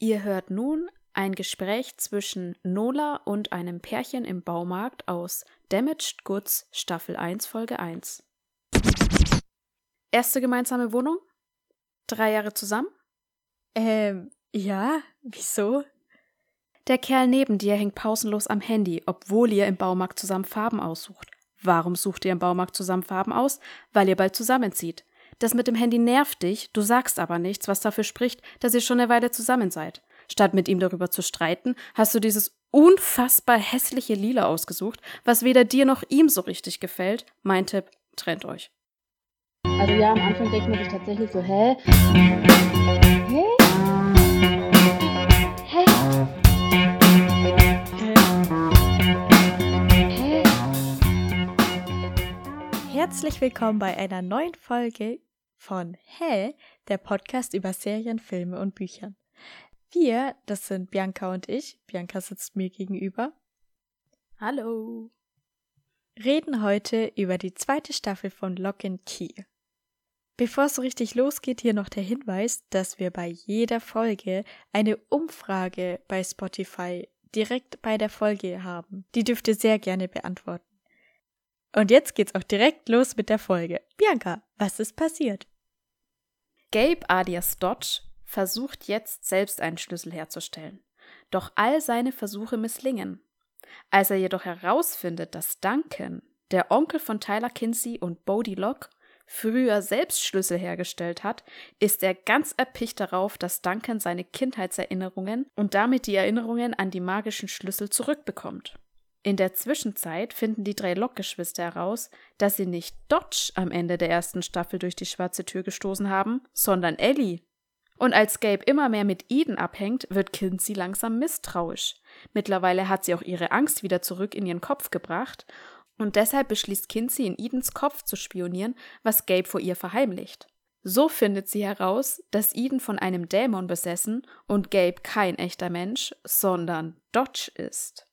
Ihr hört nun ein Gespräch zwischen Nola und einem Pärchen im Baumarkt aus Damaged Goods Staffel 1 Folge 1. Erste gemeinsame Wohnung? Drei Jahre zusammen? Ähm, ja, wieso? Der Kerl neben dir hängt pausenlos am Handy, obwohl ihr im Baumarkt zusammen Farben aussucht. Warum sucht ihr im Baumarkt zusammen Farben aus? Weil ihr bald zusammenzieht. Das mit dem Handy nervt dich, du sagst aber nichts, was dafür spricht, dass ihr schon eine Weile zusammen seid. Statt mit ihm darüber zu streiten, hast du dieses unfassbar hässliche Lila ausgesucht, was weder dir noch ihm so richtig gefällt. Mein Tipp, trennt euch. Also ja, am Anfang denkt man sich tatsächlich so, hä? Hä? Hä? Hä? Herzlich willkommen bei einer neuen Folge von Hä, der Podcast über Serien, Filme und Bücher. Wir, das sind Bianca und ich, Bianca sitzt mir gegenüber, Hallo. reden heute über die zweite Staffel von Lock and Key. Bevor es so richtig losgeht, hier noch der Hinweis, dass wir bei jeder Folge eine Umfrage bei Spotify direkt bei der Folge haben. Die dürft ihr sehr gerne beantworten. Und jetzt geht's auch direkt los mit der Folge. Bianca, was ist passiert? Gabe alias Dodge versucht jetzt selbst einen Schlüssel herzustellen. Doch all seine Versuche misslingen. Als er jedoch herausfindet, dass Duncan, der Onkel von Tyler Kinsey und Bodie Locke, früher selbst Schlüssel hergestellt hat, ist er ganz erpicht darauf, dass Duncan seine Kindheitserinnerungen und damit die Erinnerungen an die magischen Schlüssel zurückbekommt. In der Zwischenzeit finden die drei Locke-Geschwister heraus, dass sie nicht Dodge am Ende der ersten Staffel durch die schwarze Tür gestoßen haben, sondern Ellie. Und als Gabe immer mehr mit Eden abhängt, wird Kinsey langsam misstrauisch. Mittlerweile hat sie auch ihre Angst wieder zurück in ihren Kopf gebracht und deshalb beschließt Kinsey in Edens Kopf zu spionieren, was Gabe vor ihr verheimlicht. So findet sie heraus, dass Eden von einem Dämon besessen und Gabe kein echter Mensch, sondern Dodge ist.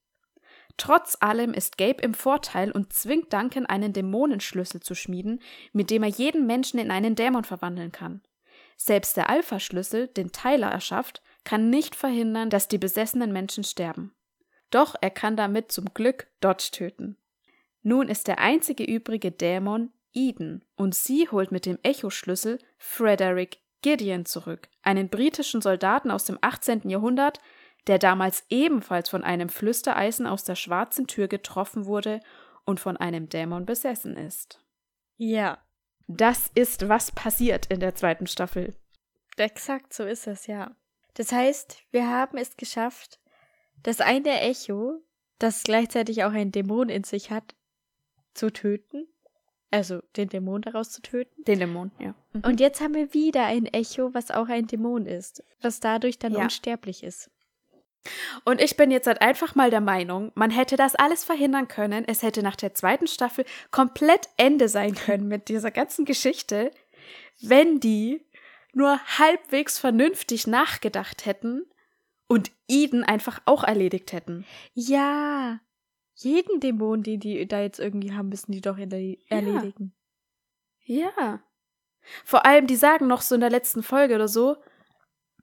Trotz allem ist Gabe im Vorteil und zwingt Duncan, einen Dämonenschlüssel zu schmieden, mit dem er jeden Menschen in einen Dämon verwandeln kann. Selbst der Alpha-Schlüssel, den Tyler erschafft, kann nicht verhindern, dass die besessenen Menschen sterben. Doch er kann damit zum Glück Dodge töten. Nun ist der einzige übrige Dämon Eden und sie holt mit dem Echo-Schlüssel Frederick Gideon zurück, einen britischen Soldaten aus dem 18. Jahrhundert, der damals ebenfalls von einem Flüstereisen aus der schwarzen Tür getroffen wurde und von einem Dämon besessen ist. Ja, Das ist, was passiert in der zweiten Staffel. exakt so ist es, ja. Das heißt, wir haben es geschafft, das eine Echo, das gleichzeitig auch einen Dämon in sich hat, zu töten. Also den Dämon daraus zu töten. Den Dämon, ja. Und jetzt haben wir wieder ein Echo, was auch ein Dämon ist, was dadurch dann Ja. unsterblich ist. Und ich bin jetzt halt einfach mal der Meinung, man hätte das alles verhindern können. Es hätte nach der zweiten Staffel komplett Ende sein können mit dieser ganzen Geschichte, wenn die nur halbwegs vernünftig nachgedacht hätten und Eden einfach auch erledigt hätten. Ja, jeden Dämon, den die da jetzt irgendwie haben, müssen die doch erle- erledigen. Ja. Vor allem, die sagen noch so in der letzten Folge oder so,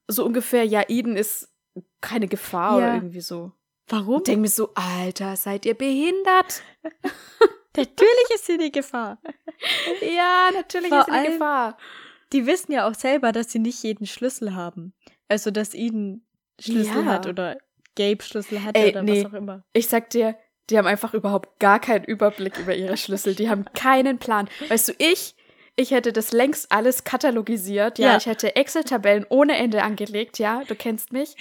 so ungefähr, ja, Eden ist keine Gefahr Ja. oder irgendwie so. Warum? Und denke mir so, Alter, seid ihr behindert? Natürlich ist sie die Gefahr. Ja, natürlich Vor ist sie allem- Gefahr. Die wissen ja auch selber, dass sie nicht jeden Schlüssel haben. Also, dass Eden Schlüssel Ja. hat oder Gabe Schlüssel hat Ey, oder nee. was auch immer. Ich sag dir, die haben einfach überhaupt gar keinen Überblick über ihre Schlüssel. Die haben keinen Plan. Weißt du, ich, ich hätte das längst alles katalogisiert. Ja, Ja. ich hätte Excel-Tabellen ohne Ende angelegt. Ja, du kennst mich.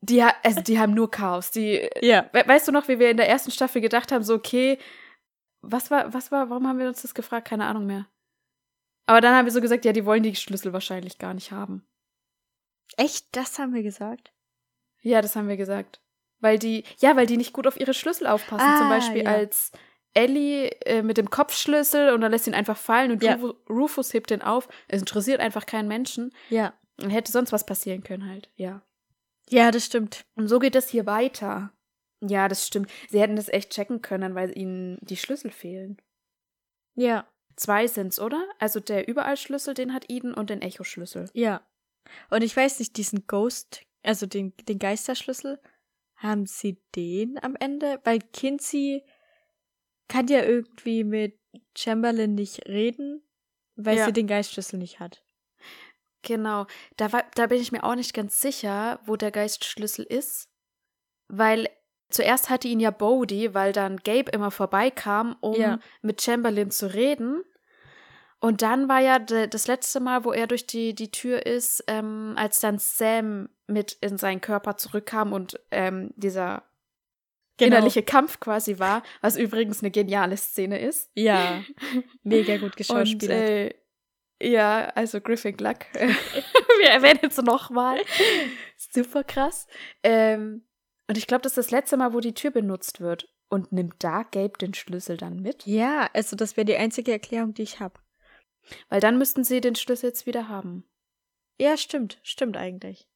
Die, also die haben nur Chaos. Die, Ja. We weißt du noch, wie wir in der ersten Staffel gedacht haben, so, okay, was war, was war, warum haben wir uns das gefragt? Keine Ahnung mehr. Aber dann haben wir so gesagt, ja, die wollen die Schlüssel wahrscheinlich gar nicht haben. Echt? Das haben wir gesagt? Ja, das haben wir gesagt. Weil die, ja, weil die nicht gut auf ihre Schlüssel aufpassen. Ah, Zum Beispiel ja. als Ellie äh, mit dem Kopfschlüssel und dann lässt ihn einfach fallen und Ja. Rufus, Rufus hebt den auf. Es interessiert einfach keinen Menschen. Ja. Und hätte sonst was passieren können halt, ja. Ja, das stimmt. Und so geht das hier weiter. Ja, das stimmt. Sie hätten das echt checken können, weil ihnen die Schlüssel fehlen. Ja. Zwei sind's, oder? Also der Überallschlüssel, den hat Eden und den Echo-Schlüssel. Ja. Und ich weiß nicht, diesen Ghost Also den, den Geisterschlüssel. Haben sie den am Ende? Weil Kinsey kann ja irgendwie mit Chamberlain nicht reden, weil Ja. sie den Geistschlüssel nicht hat. Genau. Da, war, da bin ich mir auch nicht ganz sicher, wo der Geistschlüssel ist. Weil zuerst hatte ihn ja Bodhi, weil dann Gabe immer vorbeikam, um Ja. mit Chamberlain zu reden. Und dann war ja das letzte Mal, wo er durch die, die Tür ist, ähm, als dann Sam mit in seinen Körper zurückkam und ähm, dieser Genau. innerliche Kampf quasi war, was übrigens eine geniale Szene ist. Ja, mega gut Und, geschauspielert. äh, ja, also Griffin Gluck. Wir erwähnen es nochmal. Super krass. Ähm, und ich glaube, das ist das letzte Mal, wo die Tür benutzt wird. Und nimmt da Gabe den Schlüssel dann mit? ja, also das wäre die einzige Erklärung, die ich habe. Weil dann müssten sie den Schlüssel jetzt wieder haben. Ja, stimmt, stimmt eigentlich.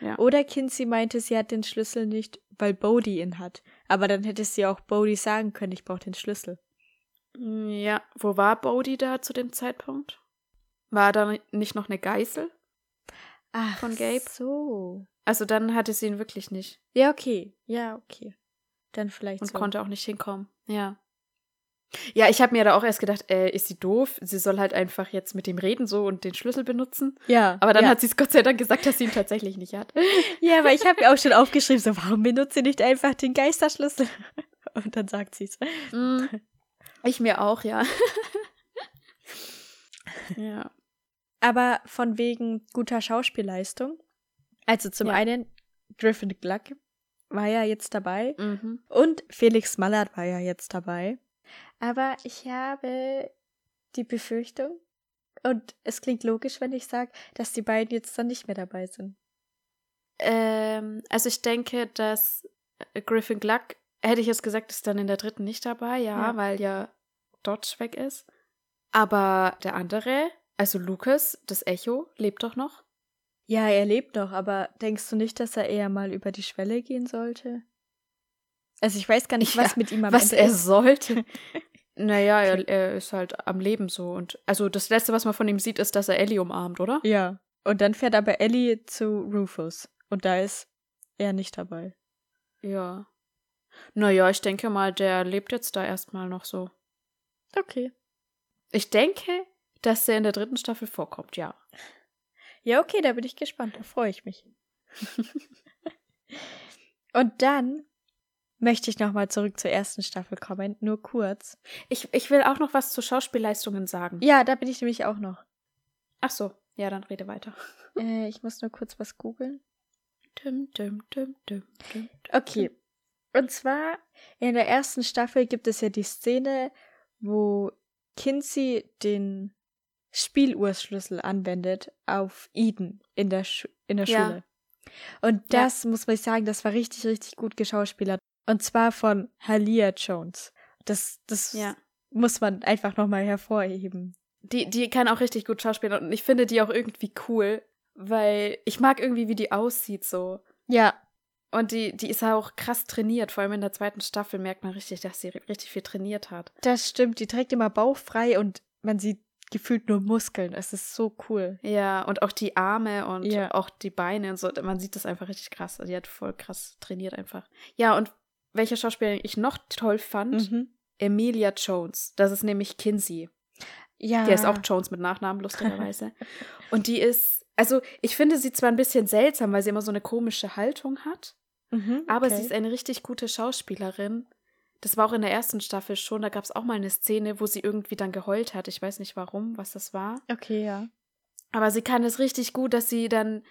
Ja. Oder Kinsey meinte, sie hat den Schlüssel nicht, weil Bodhi ihn hat. Aber dann hätte sie auch Bodhi sagen können, ich brauche den Schlüssel. Ja, wo war Bodhi da zu dem Zeitpunkt? War da nicht noch eine Geißel? Ach, Von Gabe? so. Also dann hatte sie ihn wirklich nicht Ja, okay. Ja, okay. Dann vielleicht und so. konnte auch nicht hinkommen. Ja. Ja, ich habe mir da auch erst gedacht, äh, ist sie doof? Sie soll halt einfach jetzt mit dem reden so und den Schlüssel benutzen. Ja. Aber dann ja. hat sie es Gott sei Dank gesagt, dass sie ihn tatsächlich nicht hat. Ja, aber ich habe mir auch schon aufgeschrieben, so, warum benutzt sie nicht einfach den Geisterschlüssel? Und dann sagt sie es. Mm, Ich mir auch, ja. ja. Aber von wegen guter Schauspielleistung. Also zum Ja. einen, Griffin Gluck war ja jetzt dabei. Mhm. Und Felix Mallard war ja jetzt dabei. Aber ich habe die Befürchtung, und es klingt logisch, wenn ich sage, dass die beiden jetzt dann nicht mehr dabei sind. Ähm, also ich denke, dass Griffin Gluck, hätte ich jetzt gesagt, ist dann in der dritten nicht dabei, ja, Ja. weil ja Dodge weg ist. Aber der andere, also Lucas, das Echo, lebt doch noch. Ja, er lebt noch, aber denkst du nicht, dass er eher mal über die Schwelle gehen sollte? Also ich weiß gar nicht, was Ja, mit ihm am Was Ende er ist. sollte. naja, er, er ist halt am Leben so. Und also das Letzte, was man von ihm sieht, ist, dass er Ellie umarmt, oder? Ja. Und dann fährt aber Ellie zu Rufus. Und da ist er nicht dabei. Ja. Naja, ich denke mal, der lebt jetzt da erstmal noch so. Okay. Ich denke, dass er in der dritten Staffel vorkommt, ja. Ja, okay, da bin ich gespannt. Da freue ich mich. Und dann möchte ich nochmal zurück zur ersten Staffel kommen, nur kurz. Ich, ich will auch noch was zu Schauspielleistungen sagen. Ja, da bin ich nämlich auch noch. Ach so, ja, dann rede weiter. Äh, ich muss nur kurz was googeln. Dum, dum, dum, dum, dum. Okay. Und zwar in der ersten Staffel gibt es ja die Szene, wo Kinsey den Spieluhrschlüssel anwendet auf Eden in der, Schu in der Ja. Schule. Und das muss man sagen, das war richtig, richtig gut geschauspielert. Und zwar von Halia Jones. Das, das Ja. muss man einfach nochmal hervorheben. Die, die kann auch richtig gut schauspielen und ich finde die auch irgendwie cool, weil ich mag irgendwie, wie die aussieht so. Ja, Und die, die ist auch krass trainiert. Vor allem in der zweiten Staffel merkt man richtig, dass sie richtig viel trainiert hat. das stimmt. Die trägt immer bauchfrei und man sieht gefühlt nur Muskeln. Es ist so cool. Ja, und auch die Arme und Ja. auch die Beine und so. Man sieht das einfach richtig krass. Die hat voll krass trainiert einfach. Ja, und welche Schauspielerin ich noch toll fand, Mhm. Emilia Jones. Das ist nämlich Kinsey. Ja. Die ist auch Jones mit Nachnamen, lustigerweise. und die ist, also ich finde sie zwar ein bisschen seltsam, weil sie immer so eine komische Haltung hat, Mhm, aber okay. sie ist eine richtig gute Schauspielerin. Das war auch in der ersten Staffel schon. Da gab es auch mal eine Szene, wo sie irgendwie dann geheult hat. Ich weiß nicht warum, was das war. Okay, ja. Aber sie kann es richtig gut, dass sie dann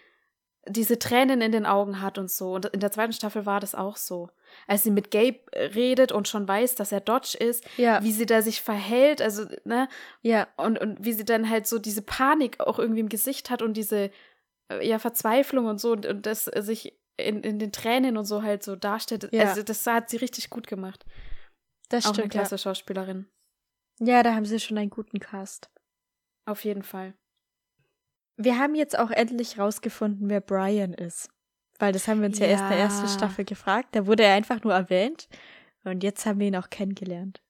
diese Tränen in den Augen hat und so. Und in der zweiten Staffel war das auch so. Als sie mit Gabe äh, redet und schon weiß, dass er Dodge ist, Ja, wie sie da sich verhält, also, ne, ja, und, und wie sie dann halt so diese Panik auch irgendwie im Gesicht hat und diese, äh, ja, Verzweiflung und so und, und das äh, sich in, in den Tränen und so halt so darstellt. Ja. Also, das hat sie richtig gut gemacht. das auch eine stimmt. Ja. klasse Schauspielerin. ja, da haben sie schon einen guten Cast. Auf jeden Fall. Wir haben jetzt auch endlich rausgefunden, wer Brian ist. Weil das haben wir uns ja, erst in der ersten Ja. Staffel gefragt. Da wurde er einfach nur erwähnt. Und jetzt haben wir ihn auch kennengelernt.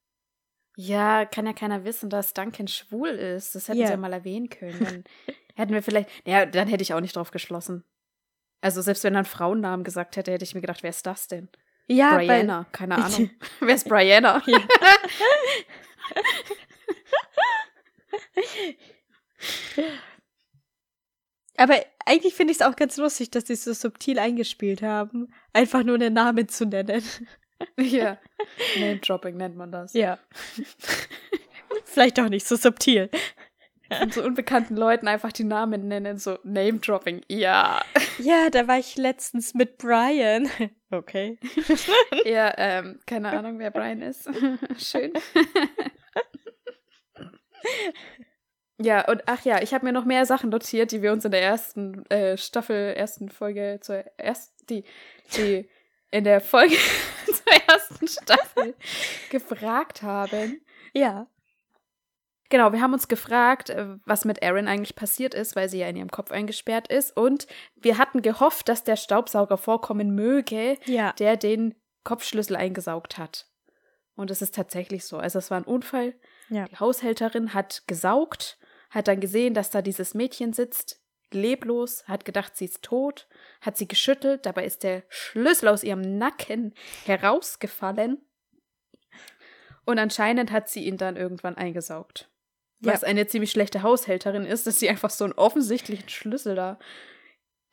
Ja, kann ja keiner wissen, dass Duncan schwul ist. Das hätten Ja. sie ja mal erwähnen können. Dann hätten wir vielleicht. Ja, dann hätte ich auch nicht drauf geschlossen. Also selbst wenn er einen Frauennamen gesagt hätte, hätte ich mir gedacht, wer ist das denn? Ja, Brianna, keine Ahnung. wer ist Brianna? Ja. Aber eigentlich finde ich es auch ganz lustig, dass sie es so subtil eingespielt haben, einfach nur einen Namen zu nennen. ja. Name-Dropping nennt man das. Ja. Vielleicht auch nicht so subtil. Und so unbekannten Leuten einfach die Namen nennen, so Name-Dropping. Ja. Ja, da war ich letztens mit Brian. Okay. Ja, ähm, keine Ahnung, wer Brian ist. Schön. Ja, und ach ja, ich habe mir noch mehr Sachen notiert, die wir uns in der ersten äh, Staffel, ersten Folge zur ersten, die, die in der Folge zur ersten Staffel gefragt haben. Ja. Genau, wir haben uns gefragt, äh, was mit Erin eigentlich passiert ist, weil sie ja in ihrem Kopf eingesperrt ist. Und wir hatten gehofft, dass der Staubsauger vorkommen möge, Ja. der den Kopfschlüssel eingesaugt hat. Und es ist tatsächlich so. Also es war ein Unfall. Ja. Die Haushälterin hat gesaugt, hat dann gesehen, dass da dieses Mädchen sitzt, leblos, hat gedacht, sie ist tot, hat sie geschüttelt, dabei ist der Schlüssel aus ihrem Nacken herausgefallen. Und anscheinend hat sie ihn dann irgendwann eingesaugt. Ja. Was eine ziemlich schlechte Haushälterin ist, dass sie einfach so einen offensichtlichen Schlüssel da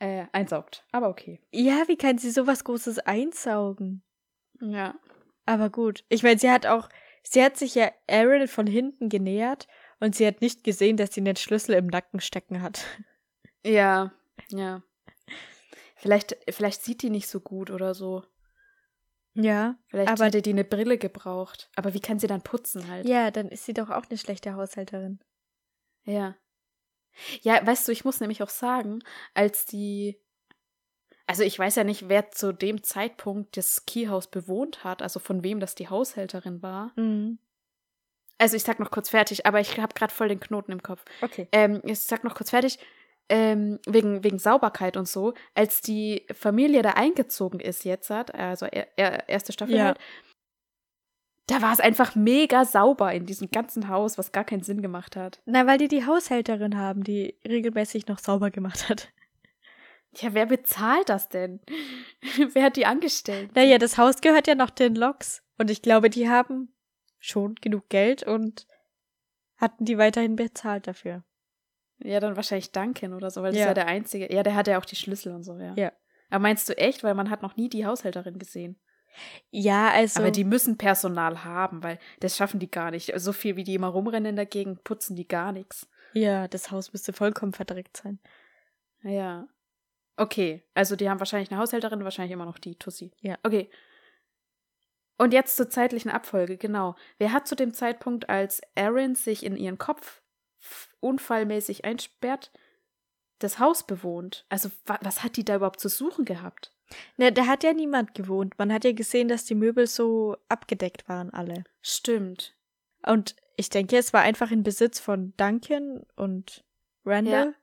äh, einsaugt. Aber okay. Ja, wie kann sie sowas Großes einsaugen? Ja. Aber gut. Ich meine, sie hat auch, sie hat sich ja Aaron von hinten genähert und sie hat nicht gesehen, dass sie den Schlüssel im Nacken stecken hat. Ja, ja. Vielleicht, vielleicht sieht die nicht so gut oder so. Ja. Vielleicht Aber- hätte die eine Brille gebraucht. Aber wie kann sie dann putzen halt? Ja, dann ist sie doch auch eine schlechte Haushälterin. Ja. Ja, weißt du, ich muss nämlich auch sagen, als die. Also ich weiß ja nicht, wer zu dem Zeitpunkt das Keyhaus bewohnt hat, also von wem das die Haushälterin war. Mhm. Also ich sag noch kurz fertig, aber ich habe gerade voll den Knoten im Kopf. Okay. Ähm, ich sag noch kurz fertig. Ähm, wegen, wegen Sauberkeit und so, als die Familie da eingezogen ist jetzt, hat, also er, er, erste Staffel Ja. halt, da war es einfach mega sauber in diesem ganzen Haus, was gar keinen Sinn gemacht hat. Na, weil die die Haushälterin haben, die regelmäßig noch sauber gemacht hat. Ja, wer bezahlt das denn? wer hat die angestellt? Naja, das Haus gehört ja noch den Loks. Und ich glaube, die haben schon genug Geld und hatten die weiterhin bezahlt dafür. Ja, dann wahrscheinlich Duncan oder so, weil das Ja. ist ja der einzige. Ja, der hat ja auch die Schlüssel und so, ja. Ja. Aber meinst du echt? Weil man hat noch nie die Haushälterin gesehen. Ja, also. Aber die müssen Personal haben, weil das schaffen die gar nicht. So viel wie die immer rumrennen in der Gegend, putzen die gar nichts. ja, das Haus müsste vollkommen verdreckt sein. Ja. Okay, also die haben wahrscheinlich eine Haushälterin, wahrscheinlich immer noch die Tussi. Ja. Okay. Und jetzt zur zeitlichen Abfolge, genau. Wer hat zu dem Zeitpunkt, als Erin sich in ihren Kopf unfallmäßig einsperrt, das Haus bewohnt? Also wa was hat die da überhaupt zu suchen gehabt? Ne, da hat ja niemand gewohnt. Man hat ja gesehen, dass die Möbel so abgedeckt waren, alle. Stimmt. Und ich denke, es war einfach in Besitz von Duncan und Randall. Ja.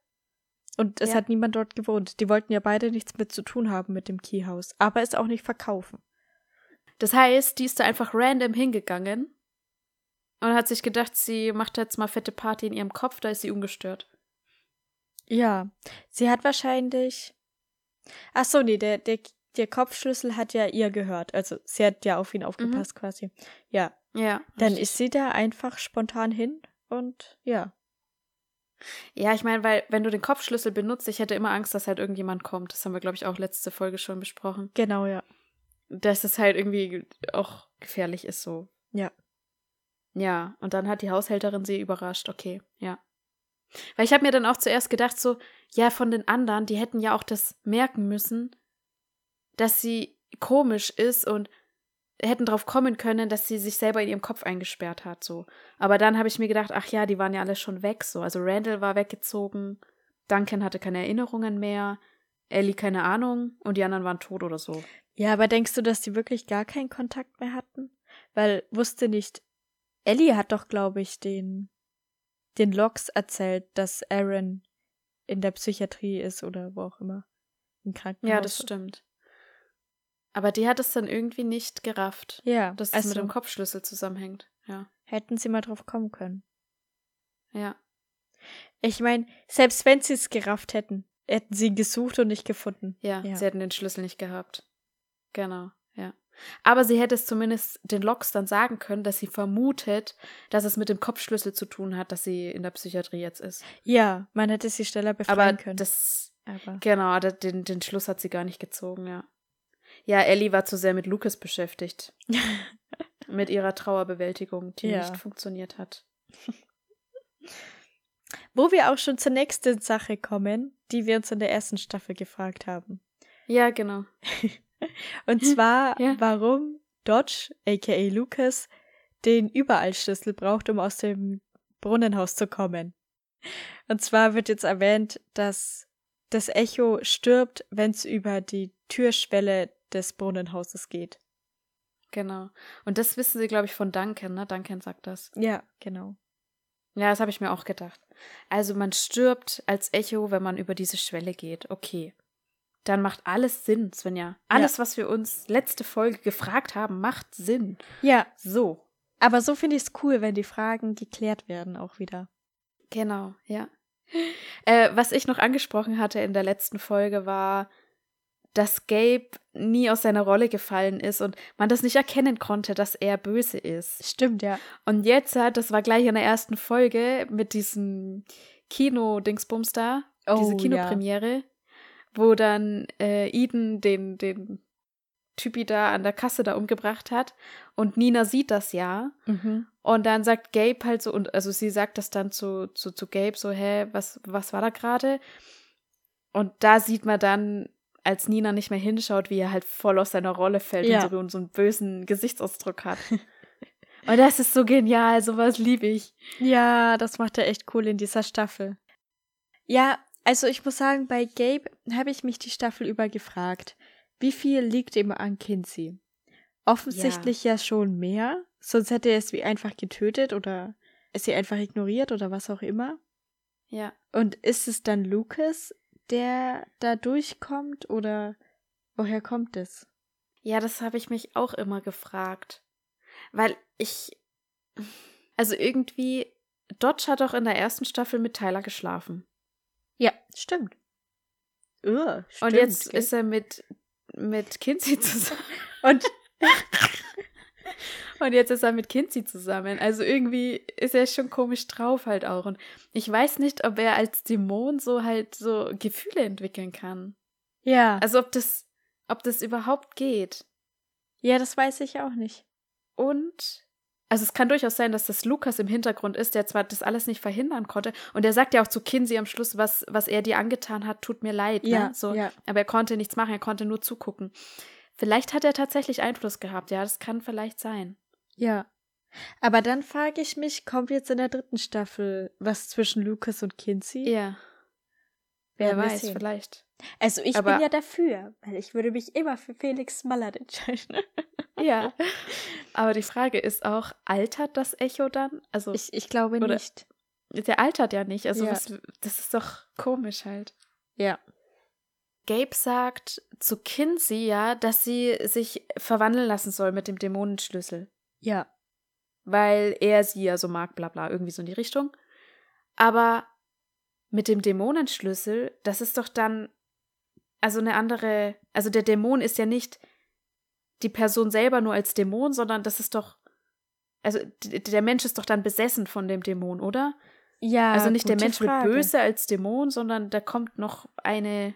Und es Ja. hat niemand dort gewohnt. Die wollten ja beide nichts mit zu tun haben mit dem Keyhaus, aber es auch nicht verkaufen. Das heißt, die ist da einfach random hingegangen und hat sich gedacht, sie macht jetzt mal fette Party in ihrem Kopf, da ist sie ungestört. Ja, sie hat wahrscheinlich. Ach so, nee, der, der, der Kopfschlüssel hat ja ihr gehört. Also sie hat ja auf ihn aufgepasst quasi. Ja, Ja. dann richtig. ist sie da einfach spontan hin und ja. Ja, ich meine, weil wenn du den Kopfschlüssel benutzt, ich hätte immer Angst, dass halt irgendjemand kommt. Das haben wir, glaube ich, auch letzte Folge schon besprochen. Genau, ja. Dass es halt irgendwie auch gefährlich ist so. Ja. Ja, und dann hat die Haushälterin sie überrascht. Okay, ja. Weil ich habe mir dann auch zuerst gedacht, so, ja, von den anderen, die hätten ja auch das merken müssen, dass sie komisch ist und hätten drauf kommen können, dass sie sich selber in ihrem Kopf eingesperrt hat, so. Aber dann habe ich mir gedacht, ach ja, die waren ja alle schon weg, so. Also Randall war weggezogen, Duncan hatte keine Erinnerungen mehr, Ellie keine Ahnung und die anderen waren tot oder so. Ja, aber denkst du, dass die wirklich gar keinen Kontakt mehr hatten? Weil wusste nicht. Ellie hat doch, glaube ich, den den Logs erzählt, dass Aaron in der Psychiatrie ist oder wo auch immer. Im Krankenhaus. Ja, das stimmt. Aber die hat es dann irgendwie nicht gerafft, Ja, dass es also mit dem Kopfschlüssel zusammenhängt. Ja. hätten sie mal drauf kommen können. Ja. Ich meine, selbst wenn sie es gerafft hätten, hätten sie ihn gesucht und nicht gefunden. Ja, Ja. sie hätten den Schlüssel nicht gehabt. Genau, ja. Aber sie hätte es zumindest den Loks dann sagen können, dass sie vermutet, dass es mit dem Kopfschlüssel zu tun hat, dass sie in der Psychiatrie jetzt ist. Ja, man hätte sie schneller befreien Aber können. das, Aber genau, den, den Schluss hat sie gar nicht gezogen, ja. Ja, Ellie war zu sehr mit Lucas beschäftigt. mit ihrer Trauerbewältigung, die Ja. nicht funktioniert hat. Wo wir auch schon zur nächsten Sache kommen, die wir uns in der ersten Staffel gefragt haben. Ja, genau. Und zwar, Ja. warum Dodge, aka Lucas, den Überallschlüssel braucht, um aus dem Brunnenhaus zu kommen. Und zwar wird jetzt erwähnt, dass das Echo stirbt, wenn es über die Türschwelle des Brunnenhauses geht. Genau. Und das wissen sie, glaube ich, von Duncan, ne? Duncan sagt das. Ja, genau. Ja, das habe ich mir auch gedacht. Also man stirbt als Echo, wenn man über diese Schwelle geht. Okay. Dann macht alles Sinn, Svenja. Alles, was wir uns letzte Folge gefragt haben, macht Sinn. Ja, So. aber so finde ich es cool, wenn die Fragen geklärt werden auch wieder. Genau, ja. Äh, was ich noch angesprochen hatte in der letzten Folge war, dass Gabe nie aus seiner Rolle gefallen ist und man das nicht erkennen konnte, dass er böse ist. Stimmt, ja. Und jetzt, hat- das war gleich in der ersten Folge mit diesem Kino-Dingsbums da, diese Oh, Kinopremiere, wo dann äh, Eden den, den Typi da an der Kasse da umgebracht hat und Nina sieht das ja Mhm. und dann sagt Gabe halt so, und also sie sagt das dann zu, zu, zu Gabe so, hä, was, was war da gerade? Und da sieht man dann, als Nina nicht mehr hinschaut, wie er halt voll aus seiner Rolle fällt Ja. und so, so einen bösen Gesichtsausdruck hat. und das ist so genial, sowas liebe ich. Ja, das macht er echt cool in dieser Staffel. Ja, also ich muss sagen, bei Gabe habe ich mich die Staffel über gefragt, wie viel liegt ihm an Kinsey? Offensichtlich ja. schon mehr, sonst hätte er es wie einfach getötet oder es sie einfach ignoriert oder was auch immer. Ja. Und ist es dann Lucas, der da durchkommt oder woher kommt es? Ja, das habe ich mich auch immer gefragt. Weil ich. Also irgendwie. Dodge hat doch in der ersten Staffel mit Tyler geschlafen. Ja, stimmt. Uh, stimmt Und jetzt gell? ist er mit, mit Kinsey zusammen. Und Und jetzt ist er mit Kinsey zusammen. Also irgendwie ist er schon komisch drauf halt auch. Und ich weiß nicht, ob er als Dämon so halt so Gefühle entwickeln kann. ja, Also ob das, ob das überhaupt geht. ja, das weiß ich auch nicht. Und also es kann durchaus sein, dass das Lukas im Hintergrund ist, der zwar das alles nicht verhindern konnte. Und er sagt ja auch zu Kinsey am Schluss, was, was er dir angetan hat, tut mir leid. Ja, ne? so, ja. Aber er konnte nichts machen, er konnte nur zugucken. Vielleicht hat er tatsächlich Einfluss gehabt, ja, das kann vielleicht sein. Ja. Aber dann frage ich mich, kommt jetzt in der dritten Staffel was zwischen Lucas und Kinsey? Ja, wer wir weiß, sehen. vielleicht. Also ich Aber- bin ja dafür, weil ich würde mich immer für Felix Mallard entscheiden. Ja. Aber die Frage ist auch, altert das Echo dann? Also, Ich, ich glaube nicht. der altert ja nicht. Also, Ja. was, das ist doch komisch halt. Ja. Gabe sagt zu Kinsey ja, dass sie sich verwandeln lassen soll mit dem Dämonenschlüssel. Ja. Weil er sie ja so mag, bla bla, irgendwie so in die Richtung. Aber mit dem Dämonenschlüssel, das ist doch dann also eine andere, also der Dämon ist ja nicht die Person selber nur als Dämon, sondern das ist doch, also der Mensch ist doch dann besessen von dem Dämon, oder? Ja. also nicht der Mensch Frage. wird böse als Dämon, sondern da kommt noch eine,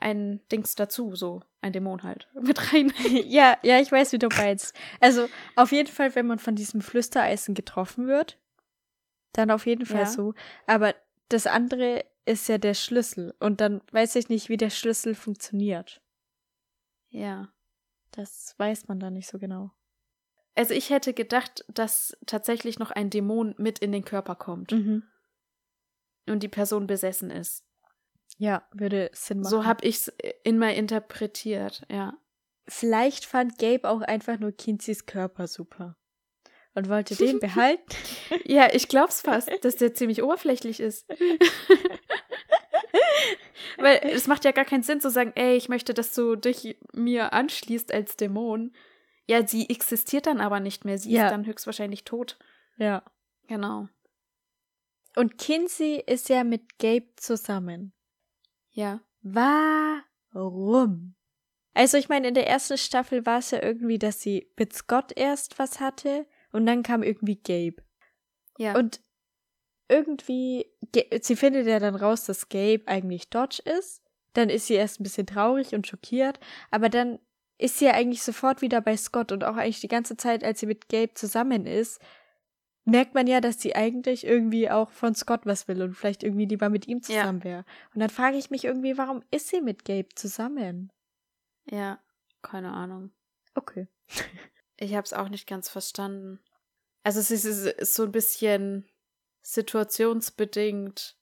ein Dings dazu, so ein Dämon halt mit rein. ja, ja, ich weiß, wie du meinst. Also auf jeden Fall, wenn man von diesem Flüstereisen getroffen wird, dann auf jeden Fall Ja. so. Aber das andere ist ja der Schlüssel. Und dann weiß ich nicht, wie der Schlüssel funktioniert. ja. Das weiß man da nicht so genau. Also ich hätte gedacht, dass tatsächlich noch ein Dämon mit in den Körper kommt Mhm. und die Person besessen ist. Ja, würde Sinn machen. So habe ich es immer interpretiert, ja. Vielleicht fand Gabe auch einfach nur Kinseys Körper super. Und wollte den behalten. Ja, ich glaub's fast, dass der ziemlich oberflächlich ist. Weil es macht ja gar keinen Sinn zu sagen, ey, ich möchte, dass du dich mir anschließt als Dämon. Ja, sie existiert dann aber nicht mehr. Sie Ja. ist dann höchstwahrscheinlich tot. ja. Genau. Und Kinsey ist ja mit Gabe zusammen. Ja. Warum? Also ich meine, in der ersten Staffel war es ja irgendwie, dass sie mit Scott erst was hatte und dann kam irgendwie Gabe. Ja. Und irgendwie, sie findet ja dann raus, dass Gabe eigentlich Dodge ist. Dann ist sie erst ein bisschen traurig und schockiert, aber dann ist sie ja eigentlich sofort wieder bei Scott und auch eigentlich die ganze Zeit, als sie mit Gabe zusammen ist, merkt man ja, dass sie eigentlich irgendwie auch von Scott was will und vielleicht irgendwie lieber mit ihm zusammen wäre. Und dann frage ich mich irgendwie, warum ist sie mit Gabe zusammen? ja. Keine Ahnung. Okay. Ich habe es auch nicht ganz verstanden. Also es ist, es ist so ein bisschen situationsbedingt,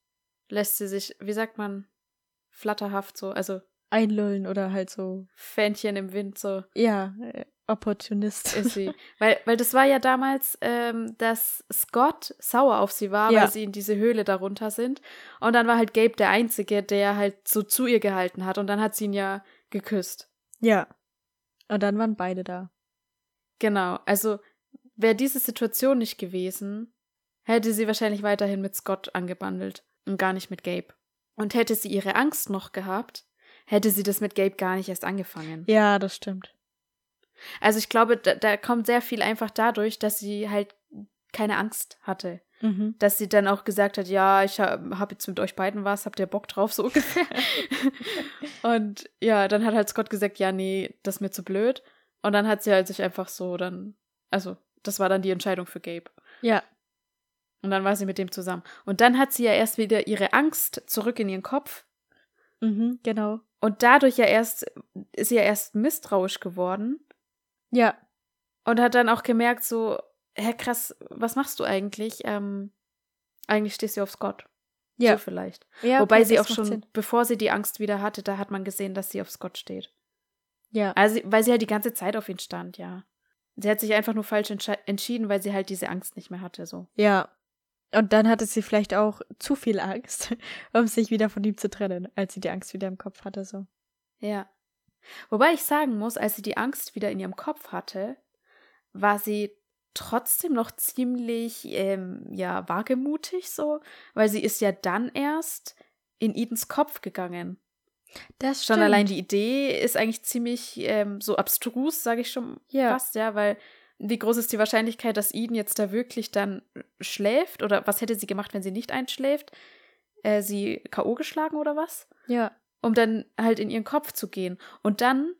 lässt sie sich, wie sagt man, flatterhaft so, also Einlullen oder halt so, Fähnchen im Wind so ja, äh, Opportunist. ist sie. weil, weil das war ja damals, ähm, dass Scott sauer auf sie war, Ja. weil sie in diese Höhle darunter sind. Und dann war halt Gabe der Einzige, der halt so zu ihr gehalten hat. Und dann hat sie ihn ja geküsst. ja. Und dann waren beide da. Genau, also wäre diese Situation nicht gewesen, hätte sie wahrscheinlich weiterhin mit Scott angebandelt und gar nicht mit Gabe. Und hätte sie ihre Angst noch gehabt, hätte sie das mit Gabe gar nicht erst angefangen. Ja, das stimmt. Also ich glaube, da, da kommt sehr viel einfach dadurch, dass sie halt keine Angst hatte. Mhm. Dass sie dann auch gesagt hat, ja, ich habe hab jetzt mit euch beiden was, habt ihr Bock drauf, so ungefähr. und ja, dann hat halt Scott gesagt, ja, nee, das ist mir zu blöd. Und dann hat sie halt sich einfach so dann, also das war dann die Entscheidung für Gabe. Ja. Und dann war sie mit dem zusammen. Und dann hat sie ja erst wieder ihre Angst zurück in ihren Kopf. Mhm, genau. Und dadurch ja erst, ist sie ja erst misstrauisch geworden. Ja. Und hat dann auch gemerkt, so, hä, krass, was machst du eigentlich? Ähm, eigentlich stehst du auf Scott. Ja. So vielleicht. ja Wobei okay, sie auch schon, Sinn. bevor sie die Angst wieder hatte, da hat man gesehen, dass sie auf Scott steht. Ja. Also, weil sie halt die ganze Zeit auf ihn stand, ja. Sie hat sich einfach nur falsch entschieden, weil sie halt diese Angst nicht mehr hatte, so. Ja. Und dann hatte sie vielleicht auch zu viel Angst, um sich wieder von ihm zu trennen, als sie die Angst wieder im Kopf hatte, so. Ja. Wobei ich sagen muss, als sie die Angst wieder in ihrem Kopf hatte, war sie trotzdem noch ziemlich, ähm, ja, wagemutig so, weil sie ist ja dann erst in Edens Kopf gegangen. Das Schon allein die Idee ist eigentlich ziemlich ähm, so abstrus, sage ich schon Ja. fast, ja, weil wie groß ist die Wahrscheinlichkeit, dass Eden jetzt da wirklich dann schläft? Oder was hätte sie gemacht, wenn sie nicht einschläft? Äh, sie K.O. geschlagen oder was? Ja. um dann halt in ihren Kopf zu gehen. Und dann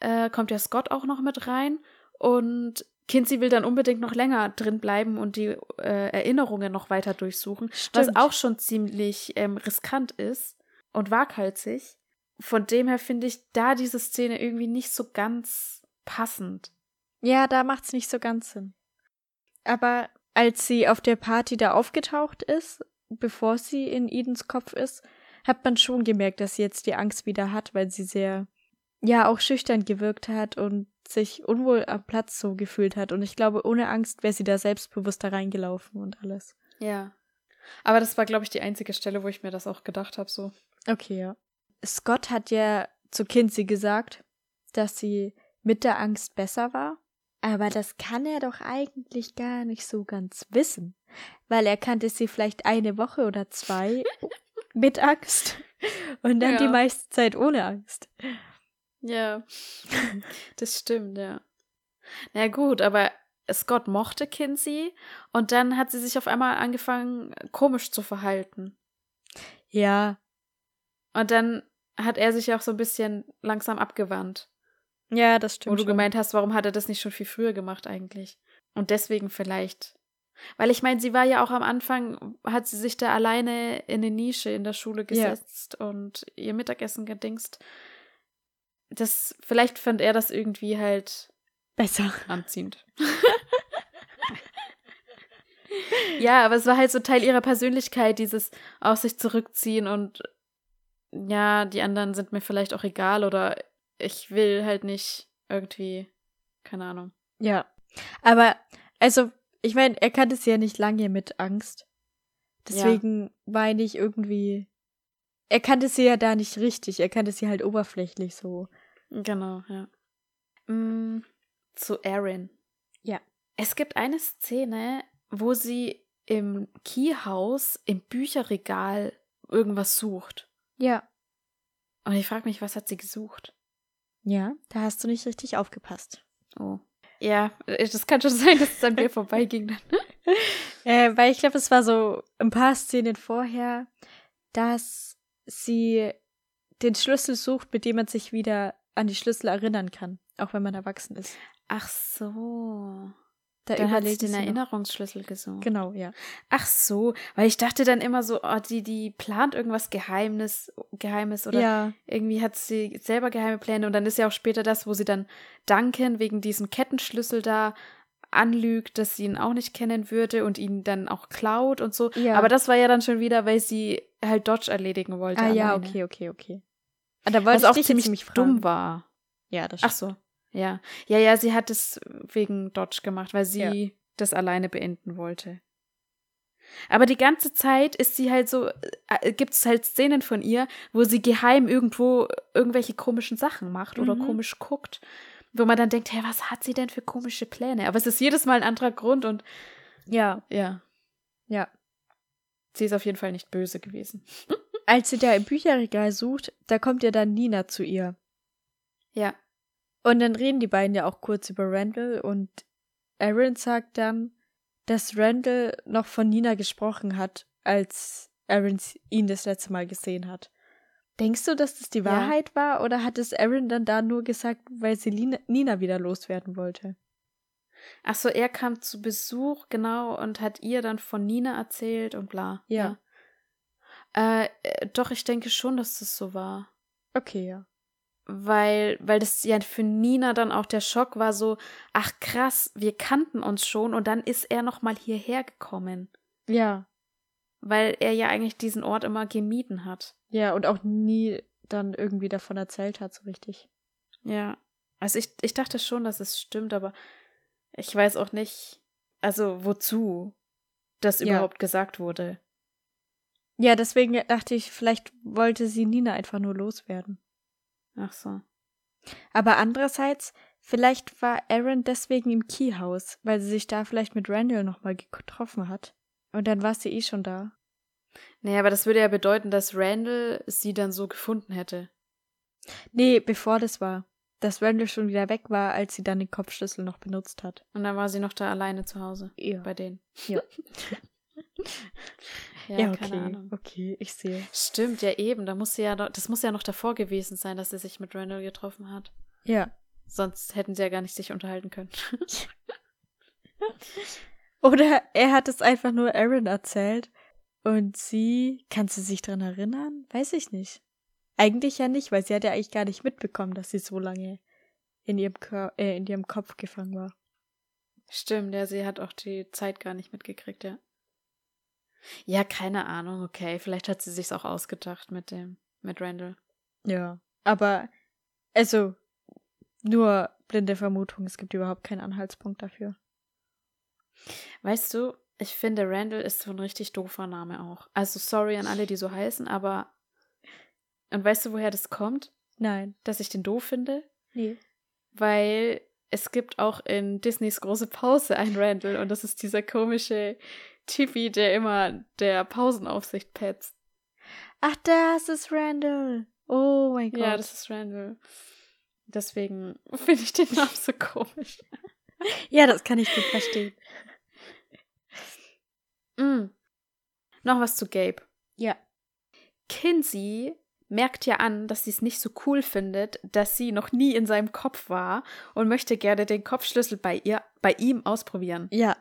äh, kommt ja Scott auch noch mit rein und Kinsey will dann unbedingt noch länger drin bleiben und die äh, Erinnerungen noch weiter durchsuchen, Stimmt. was auch schon ziemlich ähm, riskant ist und waghalsig. Von dem her finde ich da diese Szene irgendwie nicht so ganz passend. Ja, da macht's nicht so ganz Sinn. Aber als sie auf der Party da aufgetaucht ist, bevor sie in Edens Kopf ist, hat man schon gemerkt, dass sie jetzt die Angst wieder hat, weil sie sehr, ja, auch schüchtern gewirkt hat und sich unwohl am Platz so gefühlt hat. Und ich glaube, ohne Angst wäre sie da selbstbewusster reingelaufen und alles. Ja. Aber das war, glaube ich, die einzige Stelle, wo ich mir das auch gedacht habe, so. Okay, ja. Scott hat ja zu Kinsey gesagt, dass sie mit der Angst besser war. Aber das kann er doch eigentlich gar nicht so ganz wissen. Weil er kannte sie vielleicht eine Woche oder zwei mit Angst und dann Ja. die meiste Zeit ohne Angst. Ja, das stimmt, ja. Na gut, aber Scott mochte Kinsey und dann hat sie sich auf einmal angefangen, komisch zu verhalten. Ja, Und dann hat er sich auch so ein bisschen langsam abgewandt. Ja, das Wo stimmt. du schon. gemeint hast, warum hat er das nicht schon viel früher gemacht eigentlich? Und deswegen vielleicht. Weil ich meine, sie war ja auch am Anfang, hat sie sich da alleine in eine Nische in der Schule Ja. gesetzt und ihr Mittagessen gedingst. Das, vielleicht fand er das irgendwie halt Besser. anziehend. ja, aber es war halt so Teil ihrer Persönlichkeit, dieses aus sich zurückziehen und ja, die anderen sind mir vielleicht auch egal oder ich will halt nicht irgendwie, keine Ahnung. Ja. Aber, also, ich meine, er kannte sie ja nicht lange mit Angst. Deswegen war er nicht irgendwie. Er kannte sie ja da nicht richtig. Er kannte sie halt oberflächlich so. Genau, ja. Mm, zu Erin. Ja. Es gibt eine Szene, wo sie im Keyhaus im Bücherregal irgendwas sucht. Ja. Und ich frage mich, was hat sie gesucht? Ja, da hast du nicht richtig aufgepasst. Oh. Ja, äh, das kann schon sein, dass es an mir vorbeiging dann. Äh, weil ich glaube, es war so ein paar Szenen vorher, dass sie den Schlüssel sucht, mit dem man sich wieder an die Schlüssel erinnern kann, auch wenn man erwachsen ist. Ach so. Da Dann hat sie den. Erinnerungsschlüssel gesucht. Genau, ja. Ach so, weil ich dachte dann immer so, oh, die, die plant irgendwas Geheimnis, Geheimes oder ja, irgendwie hat sie selber geheime Pläne und dann ist ja auch später das, wo sie dann Duncan wegen diesem Kettenschlüssel da anlügt, dass sie ihn auch nicht kennen würde und ihn dann auch klaut und so. Ja. Aber das war ja dann schon wieder, weil sie halt Dodge erledigen wollte. ah ja, alleine. okay, okay, okay. Ah, da Was ich auch ziemlich jetzt nämlich dumm war. Ja, das Ach so, ja. Ja, ja, sie hat es wegen Dodge gemacht, weil sie das alleine beenden wollte. Aber die ganze Zeit ist sie halt so, äh, gibt es halt Szenen von ihr, wo sie geheim irgendwo irgendwelche komischen Sachen macht oder Mhm. komisch guckt, wo man dann denkt, hey, was hat sie denn für komische Pläne? Aber es ist jedes Mal ein anderer Grund und Ja, ja, ja. sie ist auf jeden Fall nicht böse gewesen. Als sie da im Bücherregal sucht, da kommt ja dann Nina zu ihr. Ja, Und dann reden die beiden ja auch kurz über Randall und Aaron sagt dann, dass Randall noch von Nina gesprochen hat, als Aaron ihn das letzte Mal gesehen hat. Denkst du, dass das die Ja. Wahrheit war oder hat es Aaron dann da nur gesagt, weil sie Lina, Nina wieder loswerden wollte? ach so, er kam zu Besuch, genau, und hat ihr dann von Nina erzählt und bla. Ja. ja. Äh, äh, doch, ich denke schon, dass das so war. Okay, ja. Weil, weil das ja für Nina dann auch der Schock war, so, ach krass, wir kannten uns schon und dann ist er nochmal hierher gekommen, Ja. weil er ja eigentlich diesen Ort immer gemieden hat. Ja, und auch nie dann irgendwie davon erzählt hat, so richtig. Ja, also ich, ich dachte schon, dass es stimmt, aber ich weiß auch nicht, also wozu das Ja. überhaupt gesagt wurde. Ja, deswegen dachte ich, vielleicht wollte sie Nina einfach nur loswerden. Ach so. Aber andererseits, vielleicht war Aaron deswegen im Keyhaus, weil sie sich da vielleicht mit Randall nochmal getroffen hat. Und dann war sie eh schon da. Nee, aber das würde ja bedeuten, dass Randall sie dann so gefunden hätte. Nee, bevor das war. Dass Randall schon wieder weg war, als sie dann den Kopfschlüssel noch benutzt hat. Und dann war sie noch da alleine zu Hause Ja. bei denen. Ja. ja, Ja, keine okay. Ahnung. Okay, ich sehe. Stimmt, ja eben. Da muss sie ja, noch- das muss ja noch davor gewesen sein, dass sie sich mit Randall getroffen hat. Ja. Sonst hätten sie ja gar nicht sich unterhalten können. Oder er hat es einfach nur Aaron erzählt. Und sie, kann sie sich dran erinnern? Weiß ich nicht. Eigentlich ja nicht, weil sie hat ja eigentlich gar nicht mitbekommen, dass sie so lange in ihrem, Kör äh, in ihrem Kopf gefangen war. Stimmt, ja, sie hat auch die Zeit gar nicht mitgekriegt, ja. Ja, keine Ahnung, okay. Vielleicht hat sie sich's auch ausgedacht mit dem, mit Randall. Ja. Aber, also, nur blinde Vermutung, es gibt überhaupt keinen Anhaltspunkt dafür. Weißt du, ich finde, Randall ist so ein richtig doofer Name auch. Also sorry an alle, die so heißen, aber. Und weißt du, woher das kommt, Nein. dass ich den doof finde? Nee. Weil es gibt auch in Disneys große Pause einen Randall und das ist dieser komische Typi, der immer der Pausenaufsicht petzt. Ach, das ist Randall. Oh mein Gott. Ja, das ist Randall. Deswegen finde ich den Namen so komisch. ja, das kann ich gut verstehen. Mm. Noch was zu Gabe. Ja. Kinsey merkt ja an, dass sie es nicht so cool findet, dass sie noch nie in seinem Kopf war und möchte gerne den Kopfschlüssel bei ihr, bei ihm ausprobieren. Ja.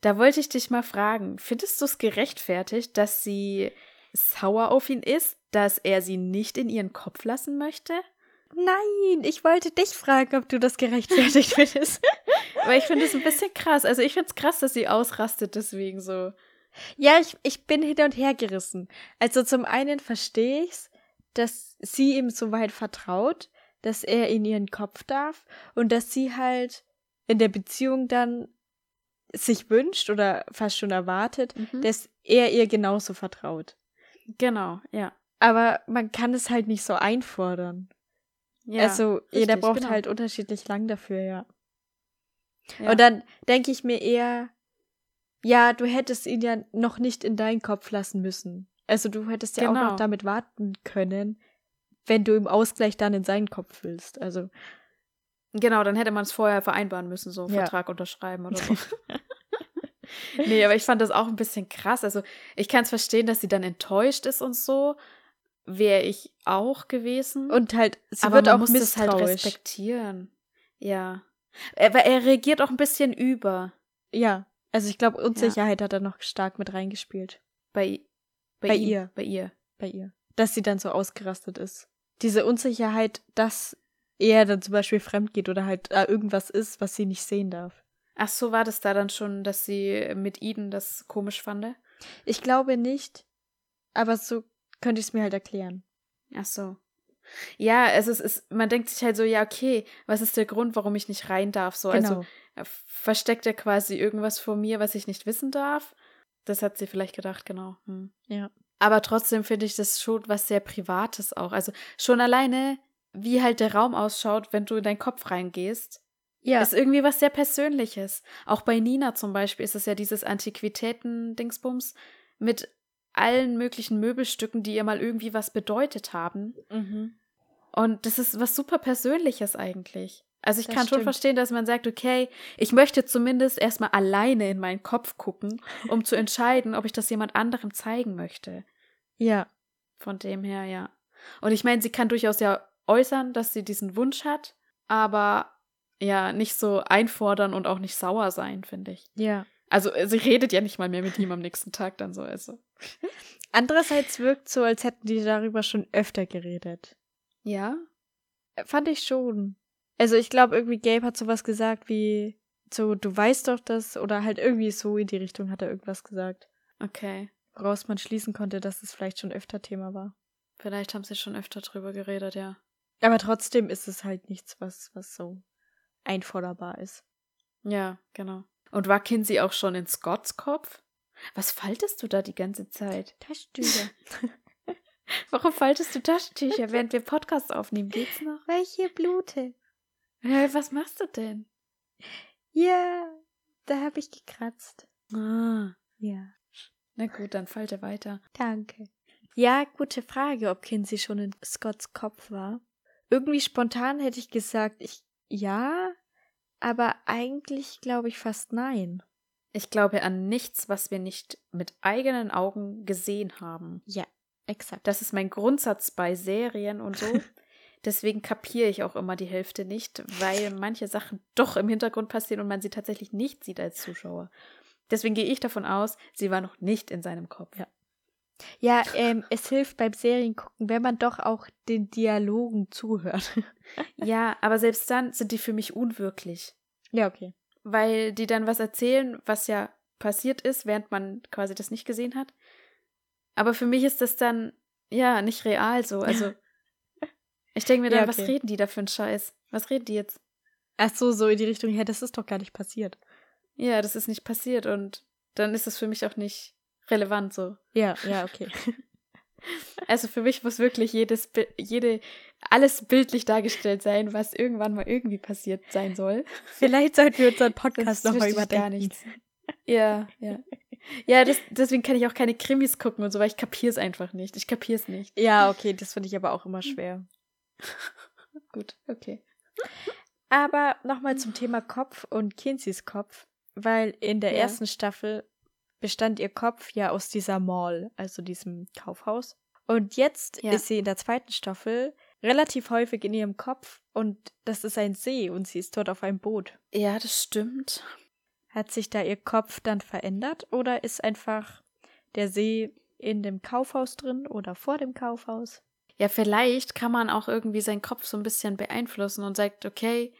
Da wollte ich dich mal fragen, findest du es gerechtfertigt, dass sie sauer auf ihn ist, dass er sie nicht in ihren Kopf lassen möchte? Nein, ich wollte dich fragen, ob du das gerechtfertigt findest. Weil ich finde es ein bisschen krass. Also ich finde es krass, dass sie ausrastet deswegen so. ja, ich, ich bin hin und her gerissen. Also zum einen verstehe ich's, dass sie ihm so weit vertraut, dass er in ihren Kopf darf und dass sie halt in der Beziehung dann sich wünscht oder fast schon erwartet, Mhm. dass er ihr genauso vertraut. Genau, ja. Aber man kann es halt nicht so einfordern. ja also jeder richtig, braucht genau. halt unterschiedlich lang dafür, ja. Ja. Und dann denke ich mir eher, ja, du hättest ihn ja noch nicht in deinen Kopf lassen müssen. Also du hättest ja auch Genau. noch damit warten können, wenn du im Ausgleich dann in seinen Kopf willst. Also. Genau, dann hätte man es vorher vereinbaren müssen, so einen Ja. Vertrag unterschreiben oder so. nee, aber ich fand das auch ein bisschen krass. Also, ich kann es verstehen, dass sie dann enttäuscht ist und so. Wäre ich auch gewesen. Und halt, sie aber wird man auch muss das halt respektieren. Ja. Aber er reagiert auch ein bisschen über. ja, also ich glaube, Unsicherheit hat da noch stark mit reingespielt Bei, bei, Bei ihm, ihr. Bei ihr. bei ihr. Dass sie dann so ausgerastet ist. Diese Unsicherheit, dass er dann zum Beispiel fremd geht oder halt da irgendwas ist, was sie nicht sehen darf. Ach so, war das da dann schon, dass sie mit Eden das komisch fand? Ich glaube nicht, aber so könnte ich es mir halt erklären. Ach so. Ja, es ist, es, man denkt sich halt so, ja, okay, was ist der Grund, warum ich nicht rein darf? So, Genau. also er versteckt er quasi irgendwas vor mir, was ich nicht wissen darf. Das hat sie vielleicht gedacht, genau. Hm. Ja. Aber trotzdem finde ich das schon was sehr Privates auch. Also schon alleine, wie halt der Raum ausschaut, wenn du in deinen Kopf reingehst, Ja. ist irgendwie was sehr Persönliches. Auch bei Nina zum Beispiel ist es ja dieses Antiquitäten-Dingsbums mit allen möglichen Möbelstücken, die ihr mal irgendwie was bedeutet haben. mhm. Und das ist was super Persönliches eigentlich. Also ich Das kann schon stimmt. verstehen, dass man sagt, okay, ich möchte zumindest erstmal alleine in meinen Kopf gucken, um zu entscheiden, ob ich das jemand anderem zeigen möchte. Ja. Von dem her, ja. Und ich meine, sie kann durchaus ja äußern, dass sie diesen Wunsch hat, aber ja, nicht so einfordern und auch nicht sauer sein, finde ich. Ja. Also sie redet ja nicht mal mehr mit ihm am nächsten Tag dann so. Also. Andererseits wirkt so, als hätten die darüber schon öfter geredet. Ja? Äh, Fand ich schon. Also ich glaube, irgendwie Gabe hat sowas gesagt wie so, du weißt doch das, oder halt irgendwie so in die Richtung hat er irgendwas gesagt. Okay. Woraus man schließen konnte, dass es vielleicht schon öfter Thema war. Vielleicht haben sie schon öfter drüber geredet, ja. Aber trotzdem ist es halt nichts, was, was so einforderbar ist. Ja, genau. Und war Kinsey auch schon in Scotts Kopf? Was faltest du da die ganze Zeit? Taschentücher. Warum faltest du Taschentücher, während wir Podcast aufnehmen? Geht's noch? Weil ich hier blute. Hey, was machst du denn? Ja, da habe ich gekratzt. Ah, Ja, na gut, dann falte weiter. danke. Ja, gute Frage, ob Kinsey schon in Scotts Kopf war. Irgendwie spontan hätte ich gesagt, ich ja, aber eigentlich glaube ich fast nein. Ich glaube an nichts, was wir nicht mit eigenen Augen gesehen haben. Ja, exakt. Das ist mein Grundsatz bei Serien und so. Deswegen kapiere ich auch immer die Hälfte nicht, weil manche Sachen doch im Hintergrund passieren und man sie tatsächlich nicht sieht als Zuschauer. Deswegen gehe ich davon aus, sie war noch nicht in seinem Kopf. Ja. Ja, ähm, es hilft beim Seriengucken, wenn man doch auch den Dialogen zuhört. Ja, aber selbst dann sind die für mich unwirklich. ja, okay. weil die dann was erzählen, was ja passiert ist, während man quasi das nicht gesehen hat. Aber für mich ist das dann, ja, nicht real so. Also, ich denke mir dann, Ja, was okay. reden die da für einen Scheiß? Was reden die jetzt? Ach so, so in die Richtung, ja, das ist doch gar nicht passiert. Ja, das ist nicht passiert und dann ist es für mich auch nicht relevant so. Ja, ja, okay. Also für mich muss wirklich jedes, jede, alles bildlich dargestellt sein, was irgendwann mal irgendwie passiert sein soll. Vielleicht sollten wir unseren Podcast nochmal ich gar überdenken. nichts. Ja, ja. Ja, das, deswegen kann ich auch keine Krimis gucken und so, weil ich kapier's einfach nicht. Ich kapier's nicht. Ja, okay, das finde ich aber auch immer schwer. Gut, okay. Aber nochmal zum Thema Kopf und Kinseys Kopf, weil in der Ja. ersten Staffel bestand ihr Kopf ja aus dieser Mall, also diesem Kaufhaus. Und jetzt Ja. ist sie in der zweiten Staffel relativ häufig in ihrem Kopf und das ist ein See und sie ist dort auf einem Boot. Ja, das stimmt. Hat sich da ihr Kopf dann verändert oder ist einfach der See in dem Kaufhaus drin oder vor dem Kaufhaus? Ja, vielleicht kann man auch irgendwie seinen Kopf so ein bisschen beeinflussen und sagt, okay,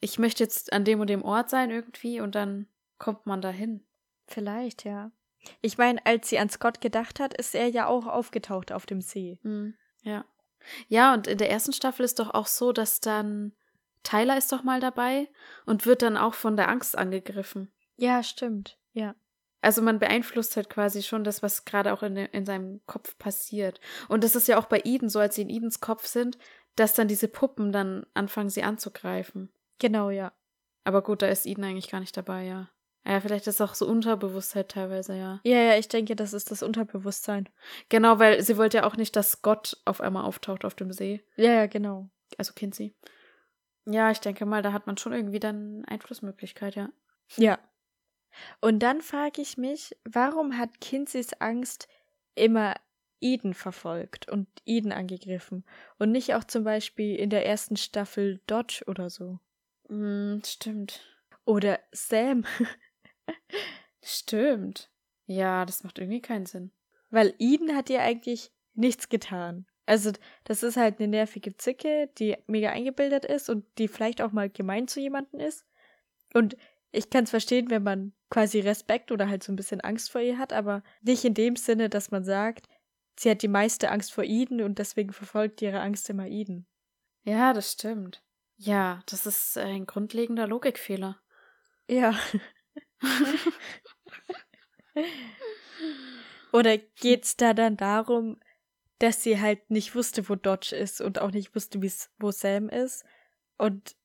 ich möchte jetzt an dem und dem Ort sein irgendwie und dann kommt man dahin. Vielleicht, ja. Ich meine, als sie an Scott gedacht hat, ist er ja auch aufgetaucht auf dem See. Hm, ja. Ja, und in der ersten Staffel ist doch auch so, dass dann Tyler ist doch mal dabei und wird dann auch von der Angst angegriffen. Ja, stimmt. Ja. Also man beeinflusst halt quasi schon das, was gerade auch in, in seinem Kopf passiert. Und das ist ja auch bei Eden so, als sie in Edens Kopf sind, dass dann diese Puppen dann anfangen, sie anzugreifen. Genau, ja. Aber gut, da ist Eden eigentlich gar nicht dabei, ja. Ja, vielleicht ist auch so Unterbewusstheit teilweise, ja. Ja, ja, ich denke, das ist das Unterbewusstsein. Genau, weil sie wollte ja auch nicht, dass Gott auf einmal auftaucht auf dem See. Ja, ja, genau. Also Kinsey. Ja, ich denke mal, da hat man schon irgendwie dann Einflussmöglichkeit, ja. Ja. Und dann frage ich mich, warum hat Kinseys Angst immer Eden verfolgt und Eden angegriffen und nicht auch zum Beispiel in der ersten Staffel Dodge oder so? Mm, stimmt. Oder Sam. Stimmt. Ja, das macht irgendwie keinen Sinn. Weil Eden hat ihr eigentlich nichts getan. Also, das ist halt eine nervige Zicke, die mega eingebildet ist und die vielleicht auch mal gemein zu jemandem ist. Und ich kann es verstehen, wenn man quasi Respekt oder halt so ein bisschen Angst vor ihr hat, aber nicht in dem Sinne, dass man sagt, sie hat die meiste Angst vor Eden und deswegen verfolgt ihre Angst immer Eden. Ja, das stimmt. Ja, das ist ein grundlegender Logikfehler. Ja. Oder geht's da dann darum, dass sie halt nicht wusste, wo Dodge ist und auch nicht wusste, wo Sam ist und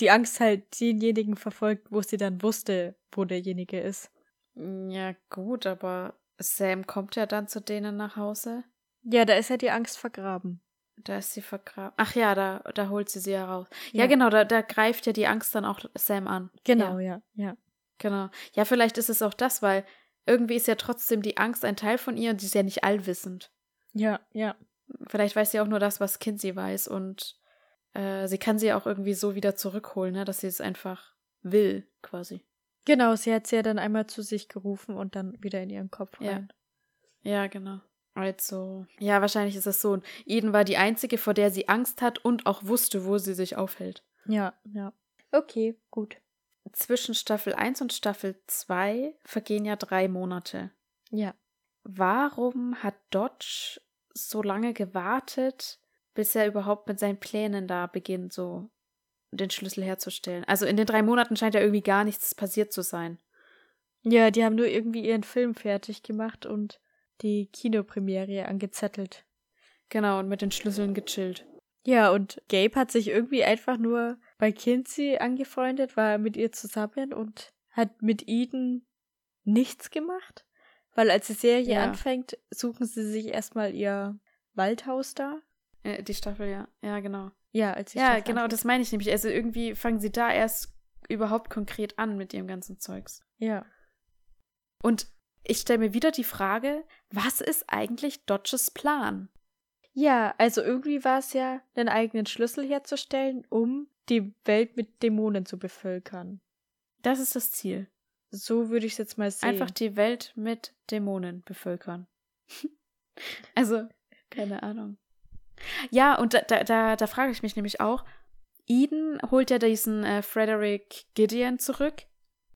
die Angst halt denjenigen verfolgt, wo sie dann wusste, wo derjenige ist. Ja, gut, aber Sam kommt ja dann zu denen nach Hause. Ja, da ist ja die Angst vergraben. Da ist sie vergraben. Ach ja, da, da holt sie sie ja raus. Ja, ja genau, da, da greift ja die Angst dann auch Sam an. Genau, ja. ja, ja. Genau. Ja, vielleicht ist es auch das, weil irgendwie ist ja trotzdem die Angst ein Teil von ihr und sie ist ja nicht allwissend. Ja, ja. Vielleicht weiß sie auch nur das, was Kinsey weiß und äh, sie kann sie auch irgendwie so wieder zurückholen, ne, dass sie es einfach will, quasi. Genau, sie hat sie ja dann einmal zu sich gerufen und dann wieder in ihren Kopf rein. Ja, ja genau. Also, ja, wahrscheinlich ist es so. Und Eden war die einzige, vor der sie Angst hat und auch wusste, wo sie sich aufhält. Ja, ja. Okay, gut. Zwischen Staffel 1 und Staffel 2 vergehen ja drei Monate. Ja. Warum hat Dodge so lange gewartet, bis er überhaupt mit seinen Plänen da beginnt, so den Schlüssel herzustellen? Also in den drei Monaten scheint ja irgendwie gar nichts passiert zu sein. Ja, die haben nur irgendwie ihren Film fertig gemacht und die Kinopremiere angezettelt. Genau, und mit den Schlüsseln gechillt. Ja, und Gabe hat sich irgendwie einfach nur bei Kinsey angefreundet, war mit ihr zusammen und hat mit Eden nichts gemacht. Weil als die Serie ja. anfängt, suchen sie sich erstmal ihr Waldhaus da. Äh, die Staffel, ja. Ja, genau. Ja, als die Ja, Staffel genau, anfängt. das meine ich nämlich. Also irgendwie fangen sie da erst überhaupt konkret an mit ihrem ganzen Zeugs. Ja. Und ich stelle mir wieder die Frage, was ist eigentlich Dodges Plan? Ja, also irgendwie war es ja, einen eigenen Schlüssel herzustellen, um die Welt mit Dämonen zu bevölkern. Das ist das Ziel. So würde ich es jetzt mal sehen. Einfach die Welt mit Dämonen bevölkern. also, keine Ahnung. Ja, und da, da, da, da frage ich mich nämlich auch, Eden holt ja diesen äh, Frederick Gideon zurück.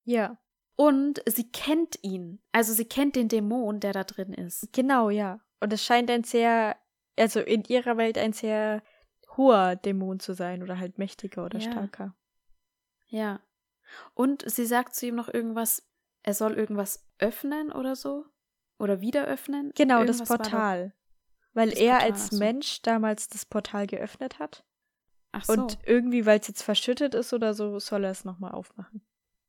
Ja. Und sie kennt ihn. Also sie kennt den Dämon, der da drin ist. Genau, ja. Und es scheint ein sehr, also in ihrer Welt ein sehr hoher Dämon zu sein oder halt mächtiger oder Ja. starker. Ja. Und sie sagt zu ihm noch irgendwas, er soll irgendwas öffnen oder so. Oder wieder öffnen. Genau, Irgendwas das da- Portal. Weil Das er Portal, als so. Mensch damals das Portal geöffnet hat. Ach so. Und irgendwie, weil es jetzt verschüttet ist oder so, soll er es nochmal aufmachen.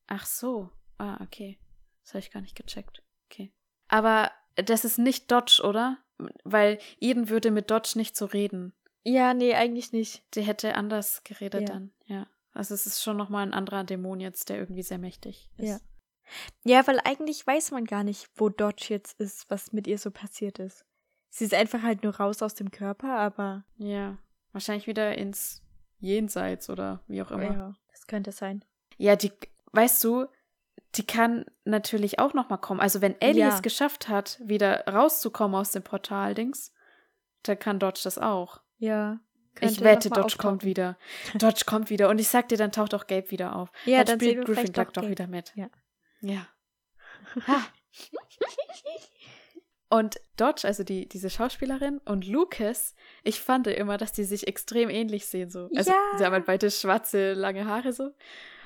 Ach so. Ah, okay. Das habe ich gar nicht gecheckt. Okay. Aber das ist nicht Dodge, oder? Weil Eden würde mit Dodge nicht so reden. Ja, nee, eigentlich nicht. Die hätte anders geredet Ja. dann, ja. Also es ist schon nochmal ein anderer Dämon jetzt, der irgendwie sehr mächtig ist. Ja. Ja, weil eigentlich weiß man gar nicht, wo Dodge jetzt ist, was mit ihr so passiert ist. Sie ist einfach halt nur raus aus dem Körper, aber Ja. Wahrscheinlich wieder ins Jenseits oder wie auch immer. ja, das könnte sein. Ja, die, weißt du, die kann natürlich auch nochmal kommen. Also wenn Ellie Ja. es geschafft hat, wieder rauszukommen aus dem Portal-Dings, dann kann Dodge das auch. Ja. Ich wette, noch mal Dodge kommt auftauchen. wieder. Dodge kommt wieder. Und ich sag dir, dann taucht auch Gabe wieder auf. Ja, dann dann spielt Griffin doch doch wieder mit. Ja. Ja. Und Dodge, also die, diese Schauspielerin und Lucas, ich fand immer, dass die sich extrem ähnlich sehen. So. Also Ja. sie haben halt beide schwarze, lange Haare so.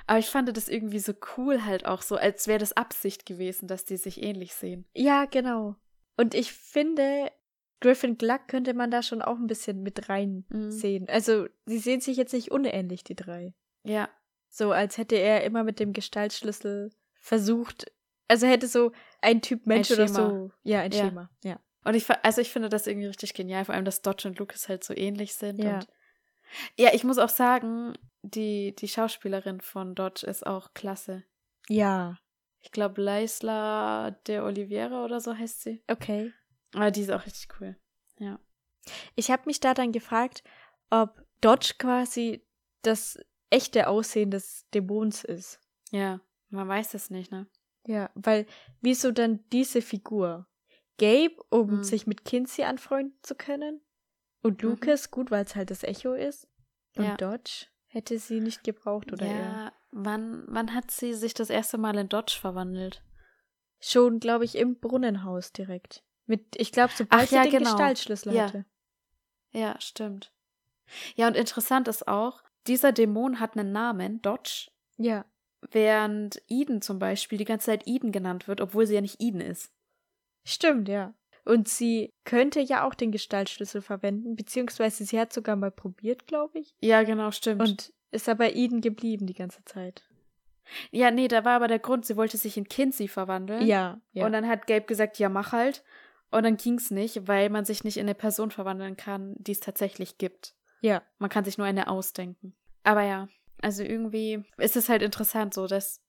Aber ich fand das irgendwie so cool halt auch so, als wäre das Absicht gewesen, dass die sich ähnlich sehen. Ja, genau. Und ich finde, Griffin Gluck könnte man da schon auch ein bisschen mit rein Mhm. sehen. Also, sie sehen sich jetzt nicht unähnlich, die drei. Ja, So, als hätte er immer mit dem Gestaltschlüssel versucht, also hätte so ein Typ Mensch oder Schema. so. Ja, ein Ja. Schema, ja. Und ich, also ich finde das irgendwie richtig genial, vor allem, dass Dodge und Lucas halt so ähnlich sind. Ja. Und ja, ich muss auch sagen, die, die Schauspielerin von Dodge ist auch klasse. Ja, Ich glaube, Leisla de Oliveira oder so heißt sie. okay. Aber die ist auch richtig cool. Ja. Ich habe mich da dann gefragt, ob Dodge quasi das echte Aussehen des Dämons ist. Ja, man weiß es nicht, ne? Ja, weil wieso dann diese Figur? Gabe, um Hm. sich mit Kinsey anfreunden zu können? Und Mhm. Lucas, gut, weil es halt das Echo ist. Und Ja. Dodge hätte sie nicht gebraucht oder ja, er. wann, wann hat sie sich das erste Mal in Dodge verwandelt? Schon, glaube ich, im Brunnenhaus direkt. Mit, ich glaube, sobald Ach ja, sie den genau. Gestaltschlüssel Ja. hatte. Ja, stimmt. Ja, und interessant ist auch, dieser Dämon hat einen Namen, Dodge, Ja. während Eden zum Beispiel die ganze Zeit Eden genannt wird, obwohl sie ja nicht Eden ist. Stimmt, ja. Und sie könnte ja auch den Gestaltschlüssel verwenden, beziehungsweise sie hat sogar mal probiert, glaube ich. Ja, genau, stimmt. Und ist aber Eden geblieben die ganze Zeit. ja, nee, da war aber der Grund, sie wollte sich in Kinsey verwandeln. Ja, ja. Und dann hat Gabe gesagt, ja, mach halt. Und dann ging's nicht, weil man sich nicht in eine Person verwandeln kann, die es tatsächlich gibt. ja. Man kann sich nur eine ausdenken. Aber ja, also irgendwie ist es halt interessant, so dass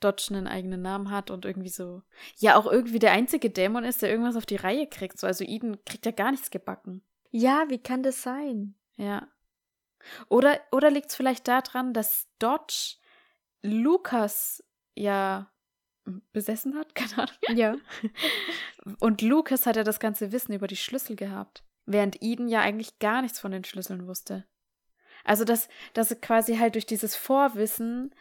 Dodge einen eigenen Namen hat und irgendwie so. Ja, auch irgendwie der einzige Dämon ist, der irgendwas auf die Reihe kriegt. So, also Eden kriegt ja gar nichts gebacken. Ja, wie kann das sein? Ja. Oder, oder liegt es vielleicht daran, dass Dodge Lukas ja besessen hat? Keine Ahnung. Ja. Und Lucas hat ja das ganze Wissen über die Schlüssel gehabt, während Eden ja eigentlich gar nichts von den Schlüsseln wusste. Also, dass, dass quasi halt durch dieses Vorwissen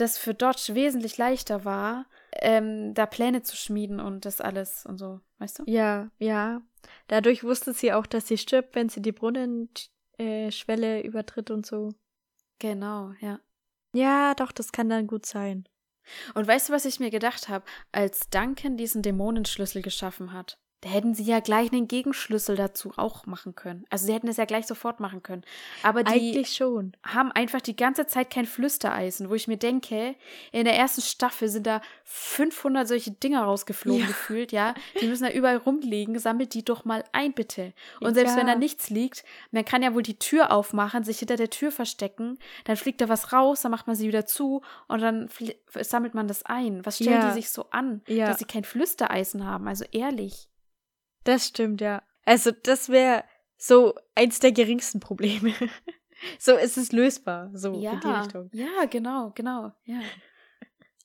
das für Dodge wesentlich leichter war, ähm, da Pläne zu schmieden und das alles und so, weißt du? Ja, ja. Dadurch wusste sie auch, dass sie stirbt, wenn sie die Brunnenschwelle übertritt und so. Genau, ja. Ja, doch, das kann dann gut sein. Und weißt du, was ich mir gedacht habe, als Duncan diesen Dämonenschlüssel geschaffen hat? Da hätten sie ja gleich einen Gegenschlüssel dazu auch machen können. Also sie hätten es ja gleich sofort machen können. Aber die Eigentlich schon. haben einfach die ganze Zeit kein Flüstereisen, wo ich mir denke, in der ersten Staffel sind da 500 solche Dinger rausgeflogen Ja. gefühlt, ja. Die müssen da überall rumliegen, sammelt die doch mal ein, bitte. Und selbst wenn da Ja. nichts liegt, man kann ja wohl die Tür aufmachen, sich hinter der Tür verstecken, dann fliegt da was raus, dann macht man sie wieder zu und dann sammelt man das ein. Was stellen Ja. die sich so an, Ja. dass sie kein Flüstereisen haben? Also ehrlich. Das stimmt, ja. Also, das wäre so eins der geringsten Probleme. so ist es lösbar, so ja, in die Richtung. ja, genau, genau, ja.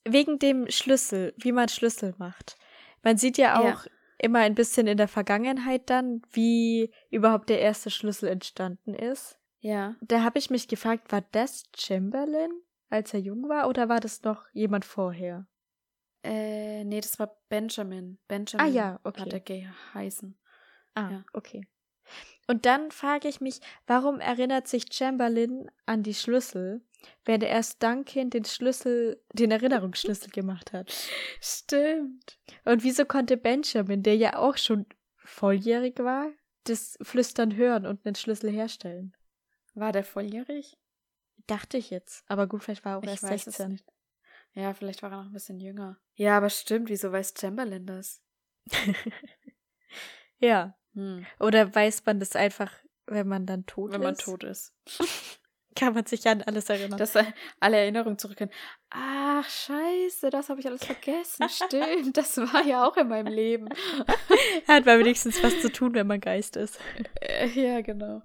Wegen dem Schlüssel, wie man Schlüssel macht. Man sieht ja Ja. auch immer ein bisschen in der Vergangenheit dann, wie überhaupt der erste Schlüssel entstanden ist. Ja. Da habe ich mich gefragt, war das Chamberlain, als er jung war, oder war das noch jemand vorher? Äh, nee, das war Benjamin. Benjamin Ah ja, okay. hat er geheißen. Ah, Ja. okay. Und dann frage ich mich, warum erinnert sich Chamberlain an die Schlüssel, während erst Duncan den Schlüssel, den Erinnerungsschlüssel gemacht hat? Stimmt. Und wieso konnte Benjamin, der ja auch schon volljährig war, das Flüstern hören und einen Schlüssel herstellen? War der volljährig? Dachte ich jetzt. Aber gut, vielleicht war er auch Ich erst weiß es 16. Ja, vielleicht war er noch ein bisschen jünger. Ja, aber stimmt, wieso weiß Chamberlain das? Ja. Hm, Oder weiß man das einfach, wenn man dann tot wenn ist? man tot ist. Kann man sich an alles erinnern. Dass alle Erinnerungen zurück können. Ach, scheiße, das habe ich alles vergessen. Stimmt, das war ja auch in meinem Leben. Hat man wenigstens was zu tun, wenn man Geist ist. Äh, ja, genau.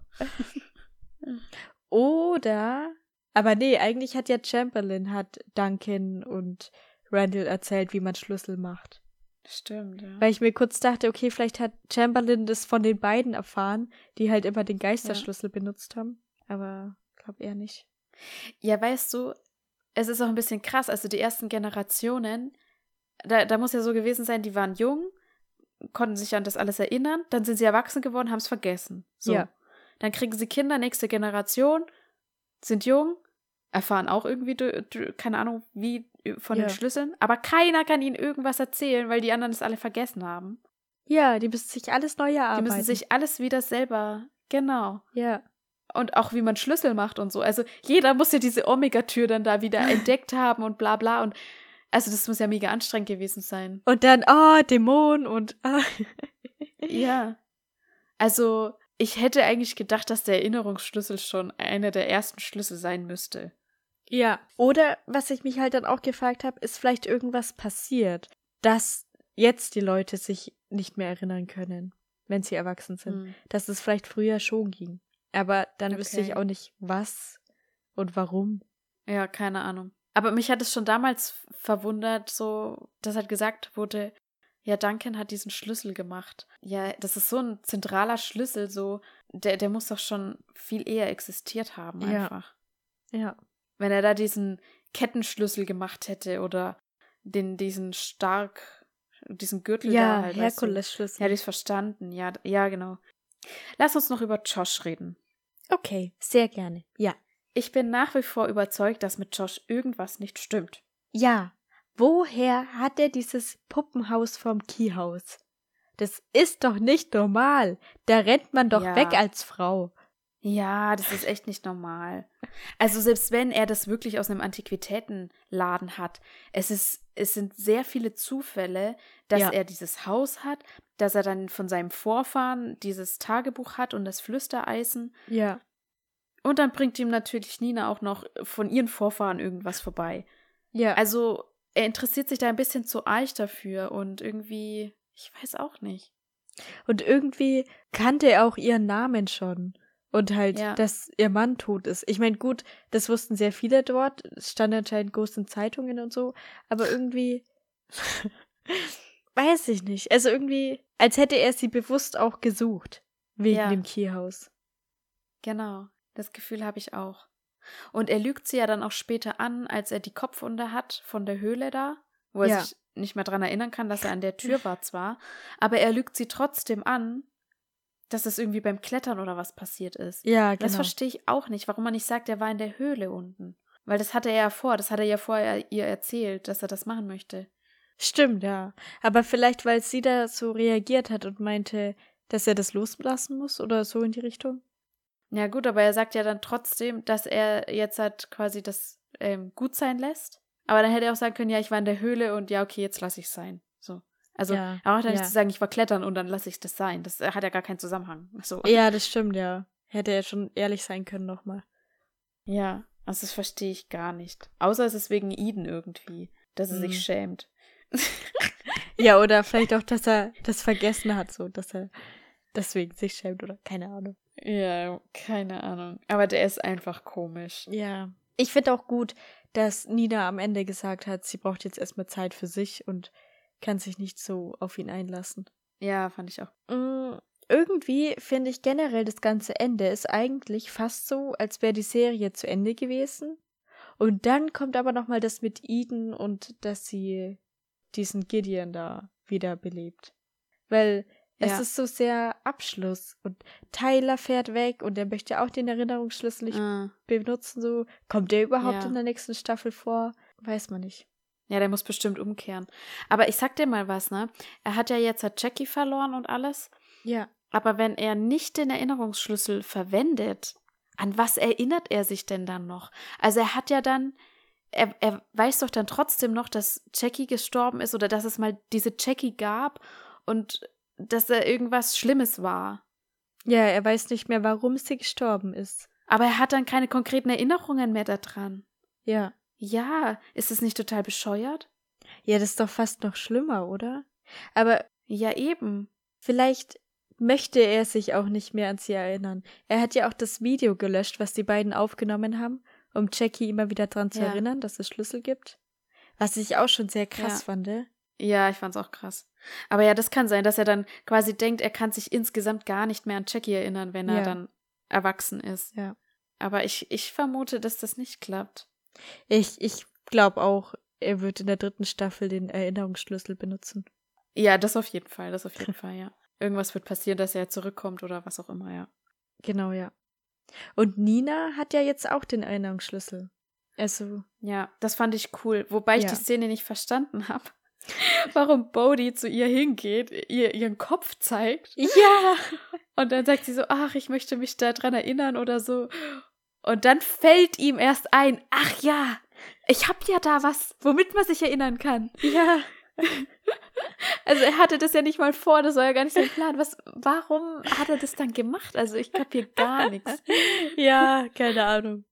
Oder, aber nee, eigentlich hat ja Chamberlain hat Duncan und Randall erzählt, wie man Schlüssel macht. Stimmt, ja. Weil ich mir kurz dachte, okay, vielleicht hat Chamberlain das von den beiden erfahren, die halt immer den Geisterschlüssel benutzt haben. Aber glaub eher nicht. Ja, weißt du, es ist auch ein bisschen krass. Also die ersten Generationen, da, da muss ja so gewesen sein, die waren jung, konnten sich an das alles erinnern, dann sind sie erwachsen geworden, haben es vergessen. So. Ja. Dann kriegen sie Kinder, nächste Generation, sind jung, erfahren auch irgendwie, keine Ahnung, wie von Ja. den Schlüsseln, aber keiner kann ihnen irgendwas erzählen, weil die anderen es alle vergessen haben. Ja, die müssen sich alles neu Die erarbeiten. müssen sich alles wieder selber, genau. ja. Und auch wie man Schlüssel macht und so. Also jeder muss ja diese Omega-Tür dann da wieder entdeckt haben und bla bla. Und Also das muss ja mega anstrengend gewesen sein. Und dann, oh, Dämon und. ah. Ja. Also ich hätte eigentlich gedacht, dass der Erinnerungsschlüssel schon einer der ersten Schlüssel sein müsste. Ja. Oder was ich mich halt dann auch gefragt habe, ist vielleicht irgendwas passiert, dass jetzt die Leute sich nicht mehr erinnern können, wenn sie erwachsen sind. Hm. Dass es vielleicht früher schon ging. Aber dann wüsste ich Okay. auch nicht, was und warum. Ja, keine Ahnung. Aber mich hat es schon damals verwundert, so, dass halt gesagt wurde, ja, Duncan hat diesen Schlüssel gemacht. Ja, das ist so ein zentraler Schlüssel, so, der, der muss doch schon viel eher existiert haben, Ja. einfach. Ja. Wenn er da diesen Kettenschlüssel gemacht hätte oder den, diesen stark, diesen Gürtel Ja, da halt. weißt du. Herkules-Schlüssel. Hätte ich verstanden, ja, ja, genau. Lass uns noch über Josh reden. Okay, sehr gerne. Ja. Ich bin nach wie vor überzeugt, dass mit Josh irgendwas nicht stimmt. Ja. Woher hat er dieses Puppenhaus vom Keyhaus? Das ist doch nicht normal. Da rennt man doch Ja. weg als Frau. Ja, das ist echt nicht normal. Also selbst wenn er das wirklich aus einem Antiquitätenladen hat, es ist, es sind sehr viele Zufälle, dass Ja. er dieses Haus hat, dass er dann von seinem Vorfahren dieses Tagebuch hat und das Flüstereisen. Ja. Und dann bringt ihm natürlich Nina auch noch von ihren Vorfahren irgendwas vorbei. Ja. Also er interessiert sich da ein bisschen zu arg dafür und irgendwie, ich weiß auch nicht. Und irgendwie kannte er auch ihren Namen schon. Und halt, Ja. dass ihr Mann tot ist. Ich meine, gut, das wussten sehr viele dort. Es stand anscheinend groß in Zeitungen und so. Aber irgendwie. weiß ich nicht. Also irgendwie, als hätte er sie bewusst auch gesucht. Wegen Ja. dem Keyhaus. Genau, das Gefühl habe ich auch. Und er lügt sie ja dann auch später an, als er die Kopfwunde hat von der Höhle da, wo er Ja. sich nicht mehr dran erinnern kann, dass er an der Tür war zwar, aber er lügt sie trotzdem an, dass es irgendwie beim Klettern oder was passiert ist. Ja, Das genau. verstehe ich auch nicht, warum man nicht sagt, er war in der Höhle unten. Weil das hatte er ja vor, das hat er ja vorher ihr erzählt, dass er das machen möchte. Stimmt, ja. Aber vielleicht, weil sie da so reagiert hat und meinte, dass er das loslassen muss oder so in die Richtung. Ja, gut, aber er sagt ja dann trotzdem, dass er jetzt halt quasi das ähm, gut sein lässt. Aber dann hätte er auch sagen können, ja, ich war in der Höhle und ja, okay, jetzt lasse ich es sein. So. Also, Ja, er braucht ja nicht zu sagen, ich war klettern und dann lasse ich das sein. Das äh, hat ja gar keinen Zusammenhang. So. Ja, das stimmt, ja. Hätte er schon ehrlich sein können nochmal. Ja, also das verstehe ich gar nicht. Außer es ist wegen Eden irgendwie, dass er Hm. sich schämt. Ja, oder vielleicht auch, dass er das vergessen hat, so, dass er deswegen sich schämt oder keine Ahnung. Ja, keine Ahnung. Aber der ist einfach komisch. Ja. Ich finde auch gut, dass Nina am Ende gesagt hat, sie braucht jetzt erstmal Zeit für sich und kann sich nicht so auf ihn einlassen. Ja, fand ich auch. Mm, Irgendwie finde ich generell das ganze Ende ist eigentlich fast so, als wäre die Serie zu Ende gewesen. Und dann kommt aber nochmal das mit Eden und dass sie diesen Gideon da wiederbelebt. Weil es Ja. ist so sehr Abschluss und Tyler fährt weg und er möchte auch den Erinnerungsschlüssel nicht Ah. benutzen, so. Kommt der überhaupt Ja. in der nächsten Staffel vor? Weiß man nicht. Ja, der muss bestimmt umkehren. Aber ich sag dir mal was, ne? Er hat ja jetzt halt Jackie verloren und alles. Ja. Aber wenn er nicht den Erinnerungsschlüssel verwendet, an was erinnert er sich denn dann noch? Also er hat ja dann, er, er weiß doch dann trotzdem noch, dass Jackie gestorben ist oder dass es mal diese Jackie gab und dass er irgendwas Schlimmes war. Ja, er weiß nicht mehr, warum sie gestorben ist. Aber er hat dann keine konkreten Erinnerungen mehr daran. Ja. Ja, ist es nicht total bescheuert? Ja, das ist doch fast noch schlimmer, oder? Aber Ja, eben. Vielleicht möchte er sich auch nicht mehr an sie erinnern. Er hat ja auch das Video gelöscht, was die beiden aufgenommen haben, um Jackie immer wieder dran zu Ja. erinnern, dass es Schlüssel gibt. Was ich auch schon sehr krass Ja. fand. Ja, ich fand's auch krass. Aber ja, das kann sein, dass er dann quasi denkt, er kann sich insgesamt gar nicht mehr an Jackie erinnern, wenn er Ja. dann erwachsen ist. Ja. Aber ich, ich vermute, dass das nicht klappt. Ich, ich glaube auch, er wird in der dritten Staffel den Erinnerungsschlüssel benutzen. Ja, das auf jeden Fall, das auf jeden Fall, ja. Irgendwas wird passieren, dass er zurückkommt oder was auch immer, ja. Genau, ja. Und Nina hat ja jetzt auch den Erinnerungsschlüssel. Also, Ja, das fand ich cool. Wobei ich Ja. die Szene nicht verstanden habe. Warum Bodhi zu ihr hingeht, ihr ihren Kopf zeigt ja, und dann sagt sie so, ach, ich möchte mich daran erinnern oder so. Und dann fällt ihm erst ein, ach ja, Ich hab ja da was, womit man sich erinnern kann. Ja. Also er hatte das ja nicht mal vor, das war ja gar nicht sein Plan. Was, warum hat er das dann gemacht? Also ich kapier gar nichts. Ja, keine Ahnung.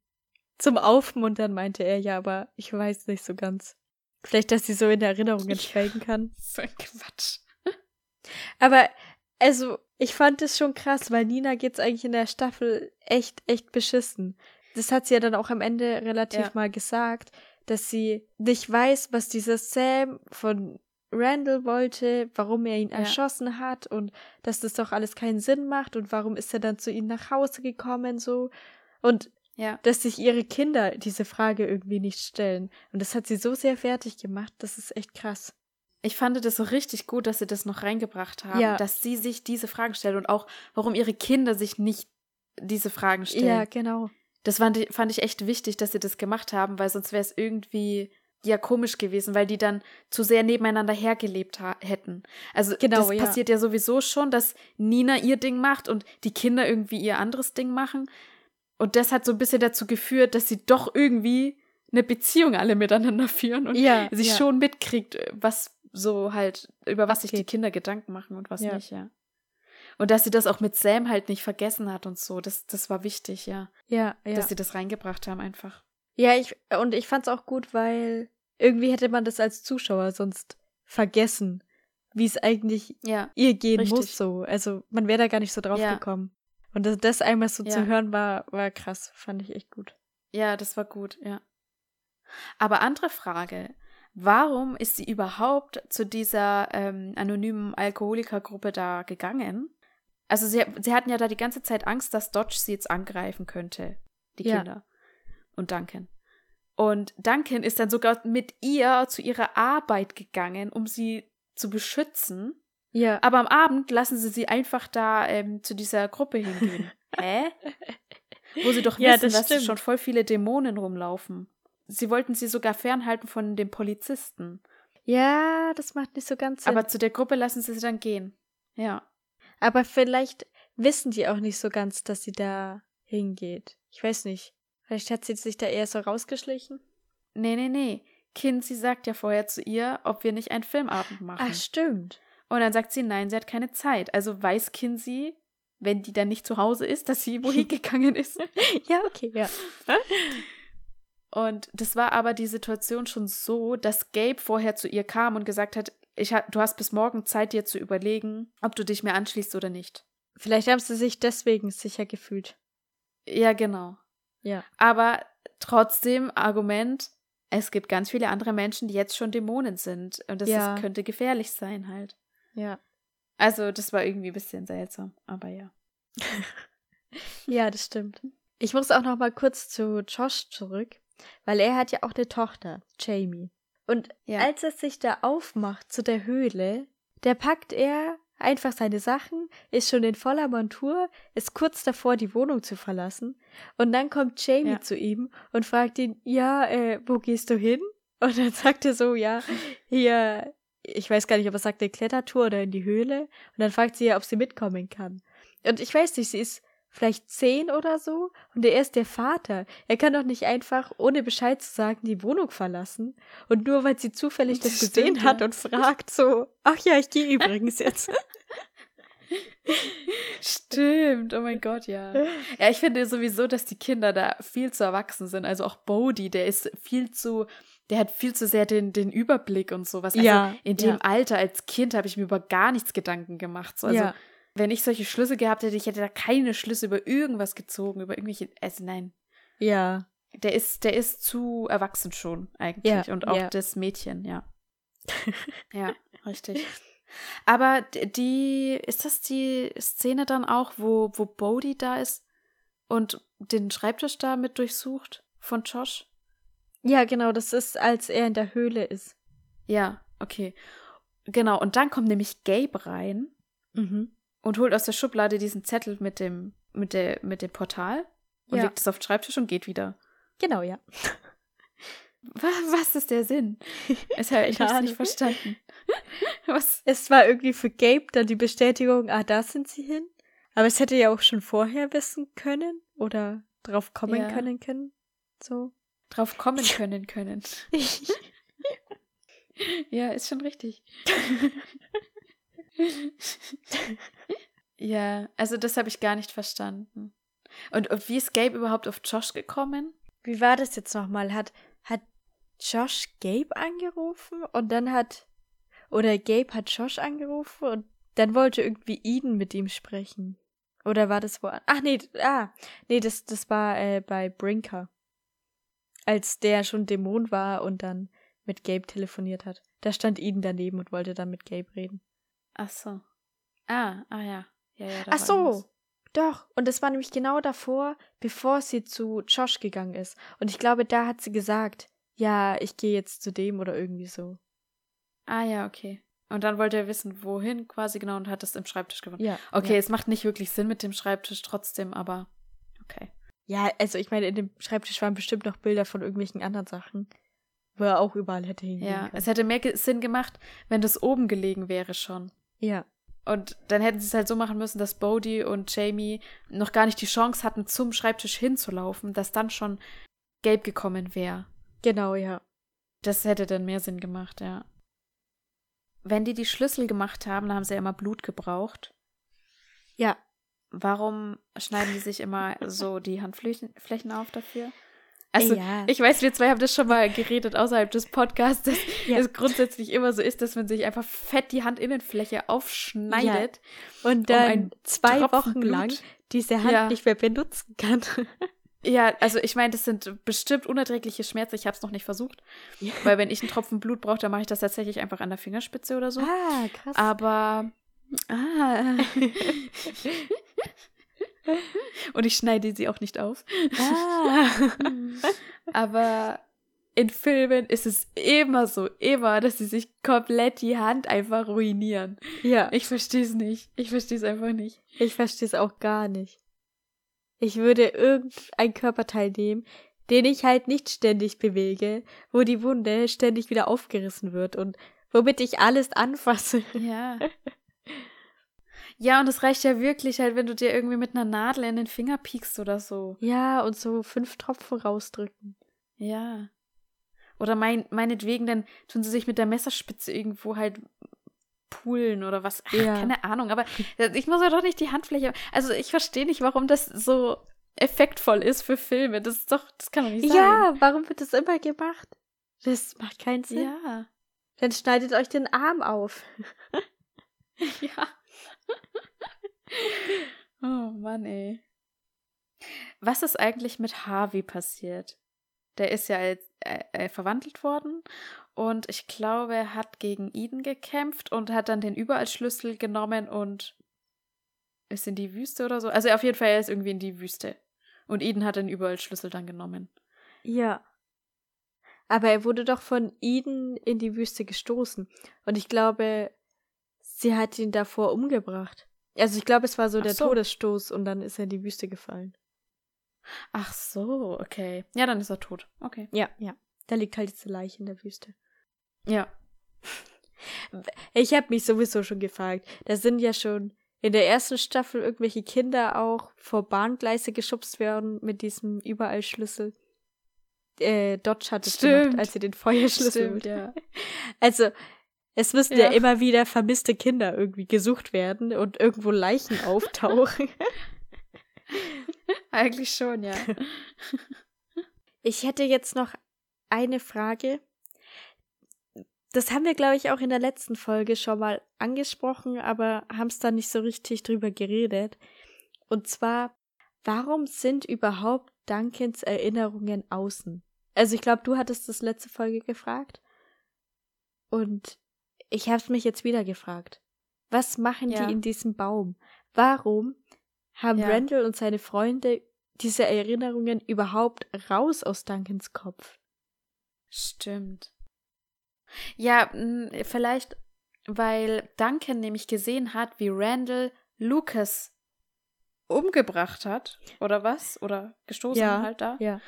Zum Aufmuntern meinte er ja, aber ich weiß nicht so ganz. Vielleicht, dass sie so in Erinnerungen schwelgen kann. So ein Quatsch. Aber, also, ich fand es schon krass, weil Nina geht's eigentlich in der Staffel echt, echt beschissen. Das hat sie ja dann auch am Ende relativ Ja. mal gesagt, dass sie nicht weiß, was dieser Sam von Randall wollte, warum er ihn Ja. erschossen hat und dass das doch alles keinen Sinn macht und warum ist er dann zu ihnen nach Hause gekommen so. Und Ja. dass sich ihre Kinder diese Frage irgendwie nicht stellen. Und das hat sie so sehr fertig gemacht, das ist echt krass. Ich fand das so richtig gut, dass sie das noch reingebracht haben, Ja. dass sie sich diese Fragen stellen und auch, warum ihre Kinder sich nicht diese Fragen stellen. Ja, genau. Das fand ich, fand ich echt wichtig, dass sie das gemacht haben, weil sonst wäre es irgendwie ja komisch gewesen, weil die dann zu sehr nebeneinander hergelebt hätten. Also Genau, das ja. passiert ja sowieso schon, dass Nina ihr Ding macht und die Kinder irgendwie ihr anderes Ding machen. Und das hat so ein bisschen dazu geführt, dass sie doch irgendwie eine Beziehung alle miteinander führen und Ja, sich ja. schon mitkriegt, was so halt, über was sich die. Kinder Gedanken machen und was Ja. nicht, ja. Und dass sie das auch mit Sam halt nicht vergessen hat und so, das, das war wichtig, ja. Ja, ja. Dass sie das reingebracht haben einfach. Ja, ich, und ich fand's auch gut, weil irgendwie hätte man das als Zuschauer sonst vergessen, wie es eigentlich Ja. ihr gehen Richtig. muss so. Also man wäre da gar nicht so drauf gekommen. Und das, das einmal so zu Ja. hören war, war krass, fand ich echt gut. Ja, das war gut, ja. Aber andere Frage. Warum ist sie überhaupt zu dieser ähm, anonymen Alkoholikergruppe da gegangen? Also sie, sie hatten ja da die ganze Zeit Angst, dass Dodge sie jetzt angreifen könnte, die Ja. Kinder. Und Duncan. Und Duncan ist dann sogar mit ihr zu ihrer Arbeit gegangen, um sie zu beschützen. Ja. Aber am Abend lassen sie sie einfach da ähm, zu dieser Gruppe hingehen. Hä? Wo sie doch Ja, wissen, das dass schon voll viele Dämonen rumlaufen. Sie wollten sie sogar fernhalten von dem Polizisten. Ja, das macht nicht so ganz Sinn. Aber zu der Gruppe lassen sie sie dann gehen. Ja. Aber vielleicht wissen die auch nicht so ganz, dass sie da hingeht. Ich weiß nicht. Vielleicht hat sie sich da eher so rausgeschlichen. Nee, nee, nee. Kinsey sagt ja vorher zu ihr, ob wir nicht einen Filmabend machen. Ach, stimmt. Und dann sagt sie, nein, sie hat keine Zeit. Also weiß Kinsey, wenn die dann nicht zu Hause ist, dass sie wohin gegangen ist. Ja, okay, ja. Und das war aber die Situation schon so, dass Gabe vorher zu ihr kam und gesagt hat, ich ha du hast bis morgen Zeit, dir zu überlegen, ob du dich mir anschließt oder nicht. Vielleicht haben sie sich deswegen sicher gefühlt. Ja, genau. Ja. Aber trotzdem Argument, es gibt ganz viele andere Menschen, die jetzt schon Dämonen sind. Und das Ja. ist, könnte gefährlich sein halt. Ja. Also, das war irgendwie ein bisschen seltsam, aber ja. Ja, das stimmt. Ich muss auch noch mal kurz zu Josh zurück, weil er hat ja auch eine Tochter, Jamie. Und Ja. als er sich da aufmacht zu der Höhle, da packt er einfach seine Sachen, ist schon in voller Montur, ist kurz davor, die Wohnung zu verlassen. Und dann kommt Jamie Ja. zu ihm und fragt ihn, ja, äh, wo gehst du hin? Und dann sagt er so, ja, hier, ich weiß gar nicht, ob er sagt, eine Klettertour oder in die Höhle. Und dann fragt sie ja, ob sie mitkommen kann. Und ich weiß nicht, sie ist vielleicht zehn oder so und er ist der Vater. Er kann doch nicht einfach, ohne Bescheid zu sagen, die Wohnung verlassen. Und nur weil sie zufällig das, Das gesehen hat ja. und fragt so, ach ja, ich gehe übrigens jetzt. Stimmt, oh mein Gott, ja. Ja, ich finde sowieso, dass die Kinder da viel zu erwachsen sind. Also auch Bodhi, der ist viel zu, der hat viel zu sehr den, den Überblick und sowas. Also Ja, in dem ja. Alter als Kind habe ich mir über gar nichts Gedanken gemacht. So, also Ja. wenn ich solche Schlüsse gehabt hätte, ich hätte da keine Schlüsse über irgendwas gezogen, über irgendwelche, also nein. Ja. Der ist, der ist zu erwachsen schon eigentlich. Ja, und auch das Mädchen, ja. ja, richtig. Aber die, ist das die Szene dann auch, wo, wo Bodhi da ist und den Schreibtisch da mit durchsucht von Josh? Ja, genau, das ist, als er in der Höhle ist. Ja, okay. Genau, und dann kommt nämlich Gabe rein Mhm. und holt aus der Schublade diesen Zettel mit dem, mit der, mit dem Portal und Ja. legt es auf den Schreibtisch und geht wieder. Genau, ja. Was, ist der Sinn? Das habe ich nicht verstanden. Was? Es war irgendwie für Gabe dann die Bestätigung, ah, da sind sie hin. Aber es hätte ja auch schon vorher wissen können oder drauf kommen Ja. können können. So. Drauf kommen können können. ja, ist schon richtig. ja, also das habe ich gar nicht verstanden. Und, und wie ist Gabe überhaupt auf Josh gekommen? Wie war das jetzt nochmal? Hat, hat Josh Gabe angerufen und dann hat. Oder Gabe hat Josh angerufen und dann wollte irgendwie Eden mit ihm sprechen. Oder war das wo? Ach nee, ah, nee, das, das war äh, bei Brinker. Als der schon Dämon war und dann mit Gabe telefoniert hat. Da stand Eden daneben und wollte dann mit Gabe reden. Ach so. Ah, ah ja. ja, ja Ach so. Doch. Und das war nämlich genau davor, bevor sie zu Josh gegangen ist. Und ich glaube, da hat sie gesagt, ja, ich gehe jetzt zu dem oder irgendwie so. Ah ja, okay. Und dann wollte er wissen, wohin quasi genau und hat es im Schreibtisch gewonnen. Ja. Okay, ja. es macht nicht wirklich Sinn mit dem Schreibtisch trotzdem, aber okay. Ja, also ich meine, in dem Schreibtisch waren bestimmt noch Bilder von irgendwelchen anderen Sachen, wo er auch überall hätte hingehen Ja, können. es hätte mehr Sinn gemacht, wenn das oben gelegen wäre schon. Ja. Und dann hätten sie es halt so machen müssen, dass Bodhi und Jamie noch gar nicht die Chance hatten, zum Schreibtisch hinzulaufen, dass dann schon Gabe gekommen wäre. Genau, ja. Das hätte dann mehr Sinn gemacht, ja. Wenn die die Schlüssel gemacht haben, dann haben sie ja immer Blut gebraucht. Ja. Warum schneiden die sich immer so die Handflächen auf dafür? Also, ja. ich weiß, wir zwei haben das schon mal geredet außerhalb des Podcasts, dass Ja. es grundsätzlich immer so ist, dass man sich einfach fett die Handinnenfläche aufschneidet. Und um dann einen zwei Tropfen Wochen Blut. lang diese Hand Ja. nicht mehr benutzen kann. Ja, also ich meine, das sind bestimmt unerträgliche Schmerzen. Ich habe es noch nicht versucht. Ja. Weil wenn ich einen Tropfen Blut brauche, dann mache ich das tatsächlich einfach an der Fingerspitze oder so. Ah, krass. Aber. Ah. Und ich schneide sie auch nicht auf. Ah. Aber in Filmen ist es immer so, immer, dass sie sich komplett die Hand einfach ruinieren. ja, Ich verstehe es nicht. Ich verstehe es einfach nicht. ich verstehe es auch gar nicht. Ich würde irgendein Körperteil nehmen, den ich halt nicht ständig bewege, wo die Wunde ständig wieder aufgerissen wird und womit ich alles anfasse. Ja. Ja, und es reicht ja wirklich halt, wenn du dir irgendwie mit einer Nadel in den Finger piekst oder so. Ja, und so fünf Tropfen rausdrücken. Ja. Oder mein, meinetwegen, dann tun sie sich mit der Messerspitze irgendwo halt poolen oder was. Ach, Ja. keine Ahnung. Aber ich muss ja doch nicht die Handfläche. Also ich verstehe nicht, warum das so effektvoll ist für Filme. Das ist doch, das kann doch nicht sein. Ja, warum wird das immer gemacht? Das macht keinen Sinn. Ja. Dann schneidet euch den Arm auf. Ja. oh Mann, ey. Was ist eigentlich mit Harvey passiert? Der ist ja äh, äh, verwandelt worden und ich glaube, er hat gegen Eden gekämpft und hat dann den Überallschlüssel genommen und ist in die Wüste oder so. Also auf jeden Fall, er ist irgendwie in die Wüste. Und Eden hat den Überallschlüssel dann genommen. Ja. Aber er wurde doch von Eden in die Wüste gestoßen. Und ich glaube, sie hat ihn davor umgebracht. Also ich glaube, es war so Ach der so. Todesstoß und dann ist er in die Wüste gefallen. Ach so, okay. Ja, dann ist er tot. Okay. Ja, ja. Da liegt halt diese Leiche in der Wüste. Ja. Ich habe mich sowieso schon gefragt. Da sind ja schon in der ersten Staffel irgendwelche Kinder auch vor Bahngleise geschubst werden mit diesem Überallschlüssel. Äh, Dodge hat es gemacht, als sie den Feuerschlüssel Stimmt, ja. Also, es müssen ja. Ja. immer wieder vermisste Kinder irgendwie gesucht werden und irgendwo Leichen auftauchen. Eigentlich schon, ja. Ich hätte jetzt noch eine Frage. Das haben wir, glaube ich, auch in der letzten Folge schon mal angesprochen, aber haben es da nicht so richtig drüber geredet. Und zwar, warum sind überhaupt Duncans Erinnerungen außen? Also ich glaube, du hattest das letzte Folge gefragt. Und ich habe es mich jetzt wieder gefragt. Was machen Ja. die in diesem Baum? Warum haben Ja. Randall und seine Freunde diese Erinnerungen überhaupt raus aus Duncans Kopf? Stimmt. Ja, vielleicht, weil Duncan nämlich gesehen hat, wie Randall Lucas umgebracht hat. Oder was? Oder gestoßen Ja, halt da. Ja.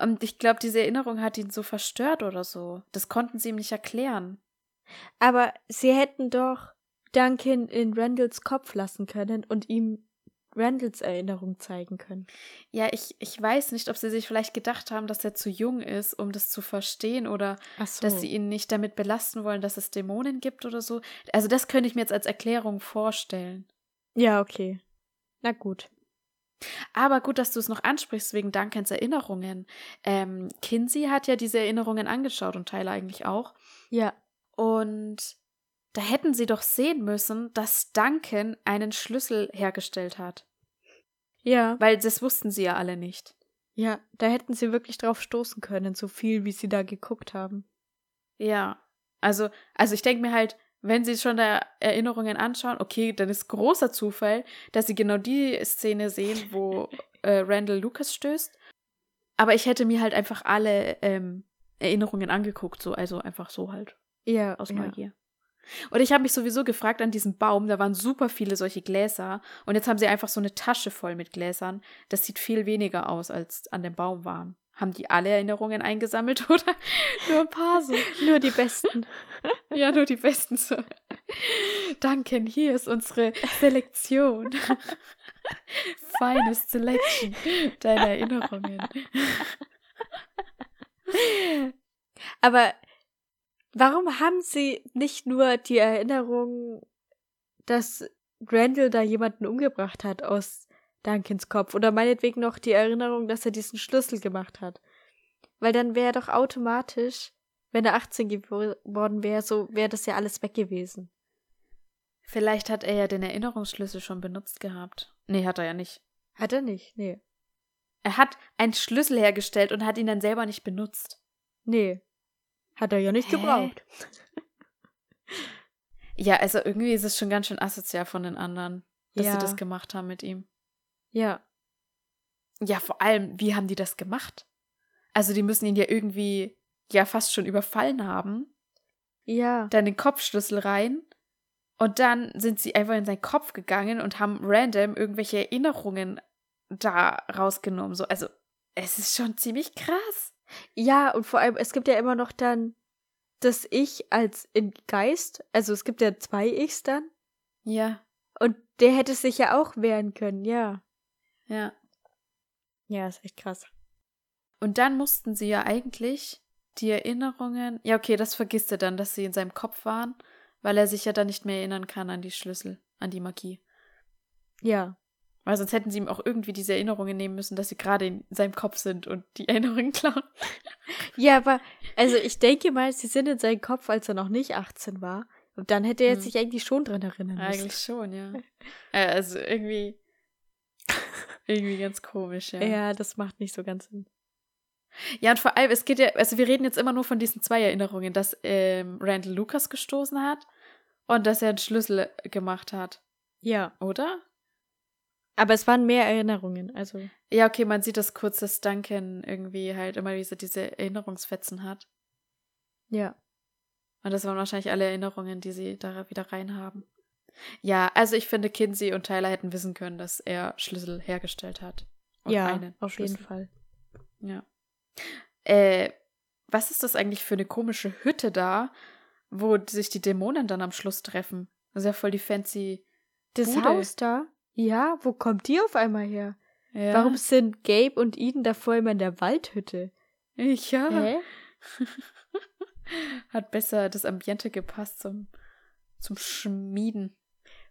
Und ich glaube, diese Erinnerung hat ihn so verstört oder so. Das konnten sie ihm nicht erklären. Aber sie hätten doch Duncan in Randalls Kopf lassen können und ihm Randalls Erinnerung zeigen können. Ja, ich, ich weiß nicht, ob sie sich vielleicht gedacht haben, dass er zu jung ist, um das zu verstehen oder so. dass sie ihn nicht damit belasten wollen, dass es Dämonen gibt oder so. Also das könnte ich mir jetzt als Erklärung vorstellen. Ja, okay. Na gut. Aber gut, dass du es noch ansprichst wegen Duncans Erinnerungen. Ähm, Kinsey hat ja diese Erinnerungen angeschaut und Tyler eigentlich auch. Ja. Und da hätten sie doch sehen müssen, dass Duncan einen Schlüssel hergestellt hat. Ja. Weil das wussten sie ja alle nicht. Ja, da hätten sie wirklich drauf stoßen können, so viel wie sie da geguckt haben. Ja. Also, also ich denke mir halt, wenn sie schon da Erinnerungen anschauen, okay, dann ist großer Zufall, dass sie genau die Szene sehen, wo äh, Randall Lucas stößt. Aber ich hätte mir halt einfach alle ähm, Erinnerungen angeguckt, so, also einfach so halt, Ja, aus ja. Neugier. Und ich habe mich sowieso gefragt an diesem Baum, da waren super viele solche Gläser und jetzt haben sie einfach so eine Tasche voll mit Gläsern. Das sieht viel weniger aus, als an dem Baum waren. Haben die alle Erinnerungen eingesammelt oder nur ein paar so? Nur die besten. Ja, nur die besten so. Danke, hier ist unsere Selektion. Feines Selection deiner Erinnerungen. Aber warum haben sie nicht nur die Erinnerung, dass Randall da jemanden umgebracht hat aus Duncans Kopf oder meinetwegen noch die Erinnerung, dass er diesen Schlüssel gemacht hat? Weil dann wäre doch automatisch, wenn er 18 geworden wäre, so wäre das ja alles weg gewesen. Vielleicht hat er ja den Erinnerungsschlüssel schon benutzt gehabt. Nee, hat er ja nicht. Hat er nicht? Nee. Er hat einen Schlüssel hergestellt und hat ihn dann selber nicht benutzt. Nee. Hat er ja nicht Hä? gebraucht. Ja, also irgendwie ist es schon ganz schön asozial von den anderen, dass Ja. sie das gemacht haben mit ihm. Ja. Ja, vor allem, wie haben die das gemacht? Also, die müssen ihn ja irgendwie ja fast schon überfallen haben. Ja. Dann den Kopfschlüssel rein. Und dann sind sie einfach in seinen Kopf gegangen und haben random irgendwelche Erinnerungen da rausgenommen. So, also, es ist schon ziemlich krass. Ja, und vor allem, es gibt ja immer noch dann das Ich als Geist. Also es gibt ja zwei Ichs dann. Ja, Und der hätte sich ja auch wehren können, ja. ja. Ja, ist echt krass. Und dann mussten sie ja eigentlich die Erinnerungen. Ja, okay, das vergisst er dann, dass sie in seinem Kopf waren, weil er sich ja dann nicht mehr erinnern kann an die Schlüssel, an die Magie. Ja. Weil sonst hätten sie ihm auch irgendwie diese Erinnerungen nehmen müssen, dass sie gerade in seinem Kopf sind und die Erinnerungen klauen. Ja, aber, also ich denke mal, sie sind in seinem Kopf, als er noch nicht 18 war. Und dann hätte er Hm. sich eigentlich schon dran erinnern müssen. Eigentlich schon, ja. Äh, also irgendwie. irgendwie ganz komisch, ja. Ja, das macht nicht so ganz Sinn. Ja, und vor allem, es geht ja, also wir reden jetzt immer nur von diesen zwei Erinnerungen, dass ähm, Randall Lucas gestoßen hat und dass er einen Schlüssel gemacht hat, Ja. oder? Aber es waren mehr Erinnerungen, also. Ja, okay, man sieht das kurz, dass Duncan irgendwie halt immer diese, diese Erinnerungsfetzen hat. Ja. Und das waren wahrscheinlich alle Erinnerungen, die sie da wieder reinhaben. Ja, also ich finde, Kinsey und Tyler hätten wissen können, dass er Schlüssel hergestellt hat. Und ja, auf jeden Schlüssel. Fall. Ja. Äh, was ist das eigentlich für eine komische Hütte da, wo sich die Dämonen dann am Schluss treffen? Das ist ja voll die fancy. Das Bude. Haus da? Ja, wo kommt die auf einmal her? Ja. Warum sind Gabe und Eden davor immer in der Waldhütte? Ja. Hä? Hat besser das Ambiente gepasst zum, zum Schmieden.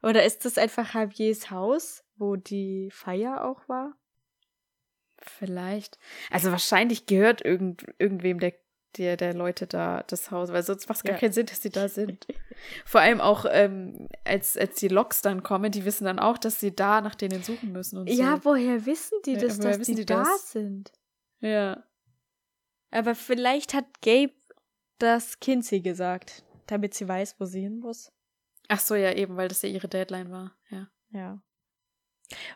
Oder ist das einfach Javiers Haus, wo die Feier auch war? Vielleicht. Also wahrscheinlich gehört irgend, irgendwem der, der, der Leute da das Haus, weil sonst macht es gar Ja. keinen Sinn, dass sie da sind. Vor allem auch, ähm, als, als die Loks dann kommen, die wissen dann auch, dass sie da nach denen suchen müssen und Ja, so. woher wissen die Ja, das, woher dass die, die da das? sind? Ja. Aber vielleicht hat Gabe das Kinsey gesagt, damit sie weiß, wo sie hin muss. Ach so, ja, eben, weil das ja ihre Deadline war. Ja. Ja.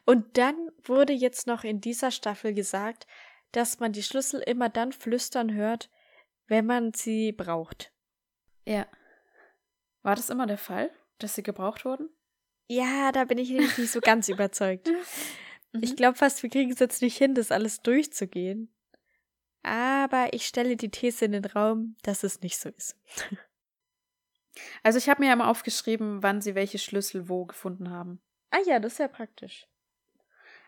Und dann wurde jetzt noch in dieser Staffel gesagt, dass man die Schlüssel immer dann flüstern hört, wenn man sie braucht. Ja. War das immer der Fall, dass sie gebraucht wurden? Ja, da bin ich nämlich nicht so ganz überzeugt. Ich Mhm. glaube fast, wir kriegen es jetzt nicht hin, das alles durchzugehen. Aber ich stelle die These in den Raum, dass es nicht so ist. Also ich habe mir ja mal aufgeschrieben, wann sie welche Schlüssel wo gefunden haben. Ah ja, das ist ja praktisch.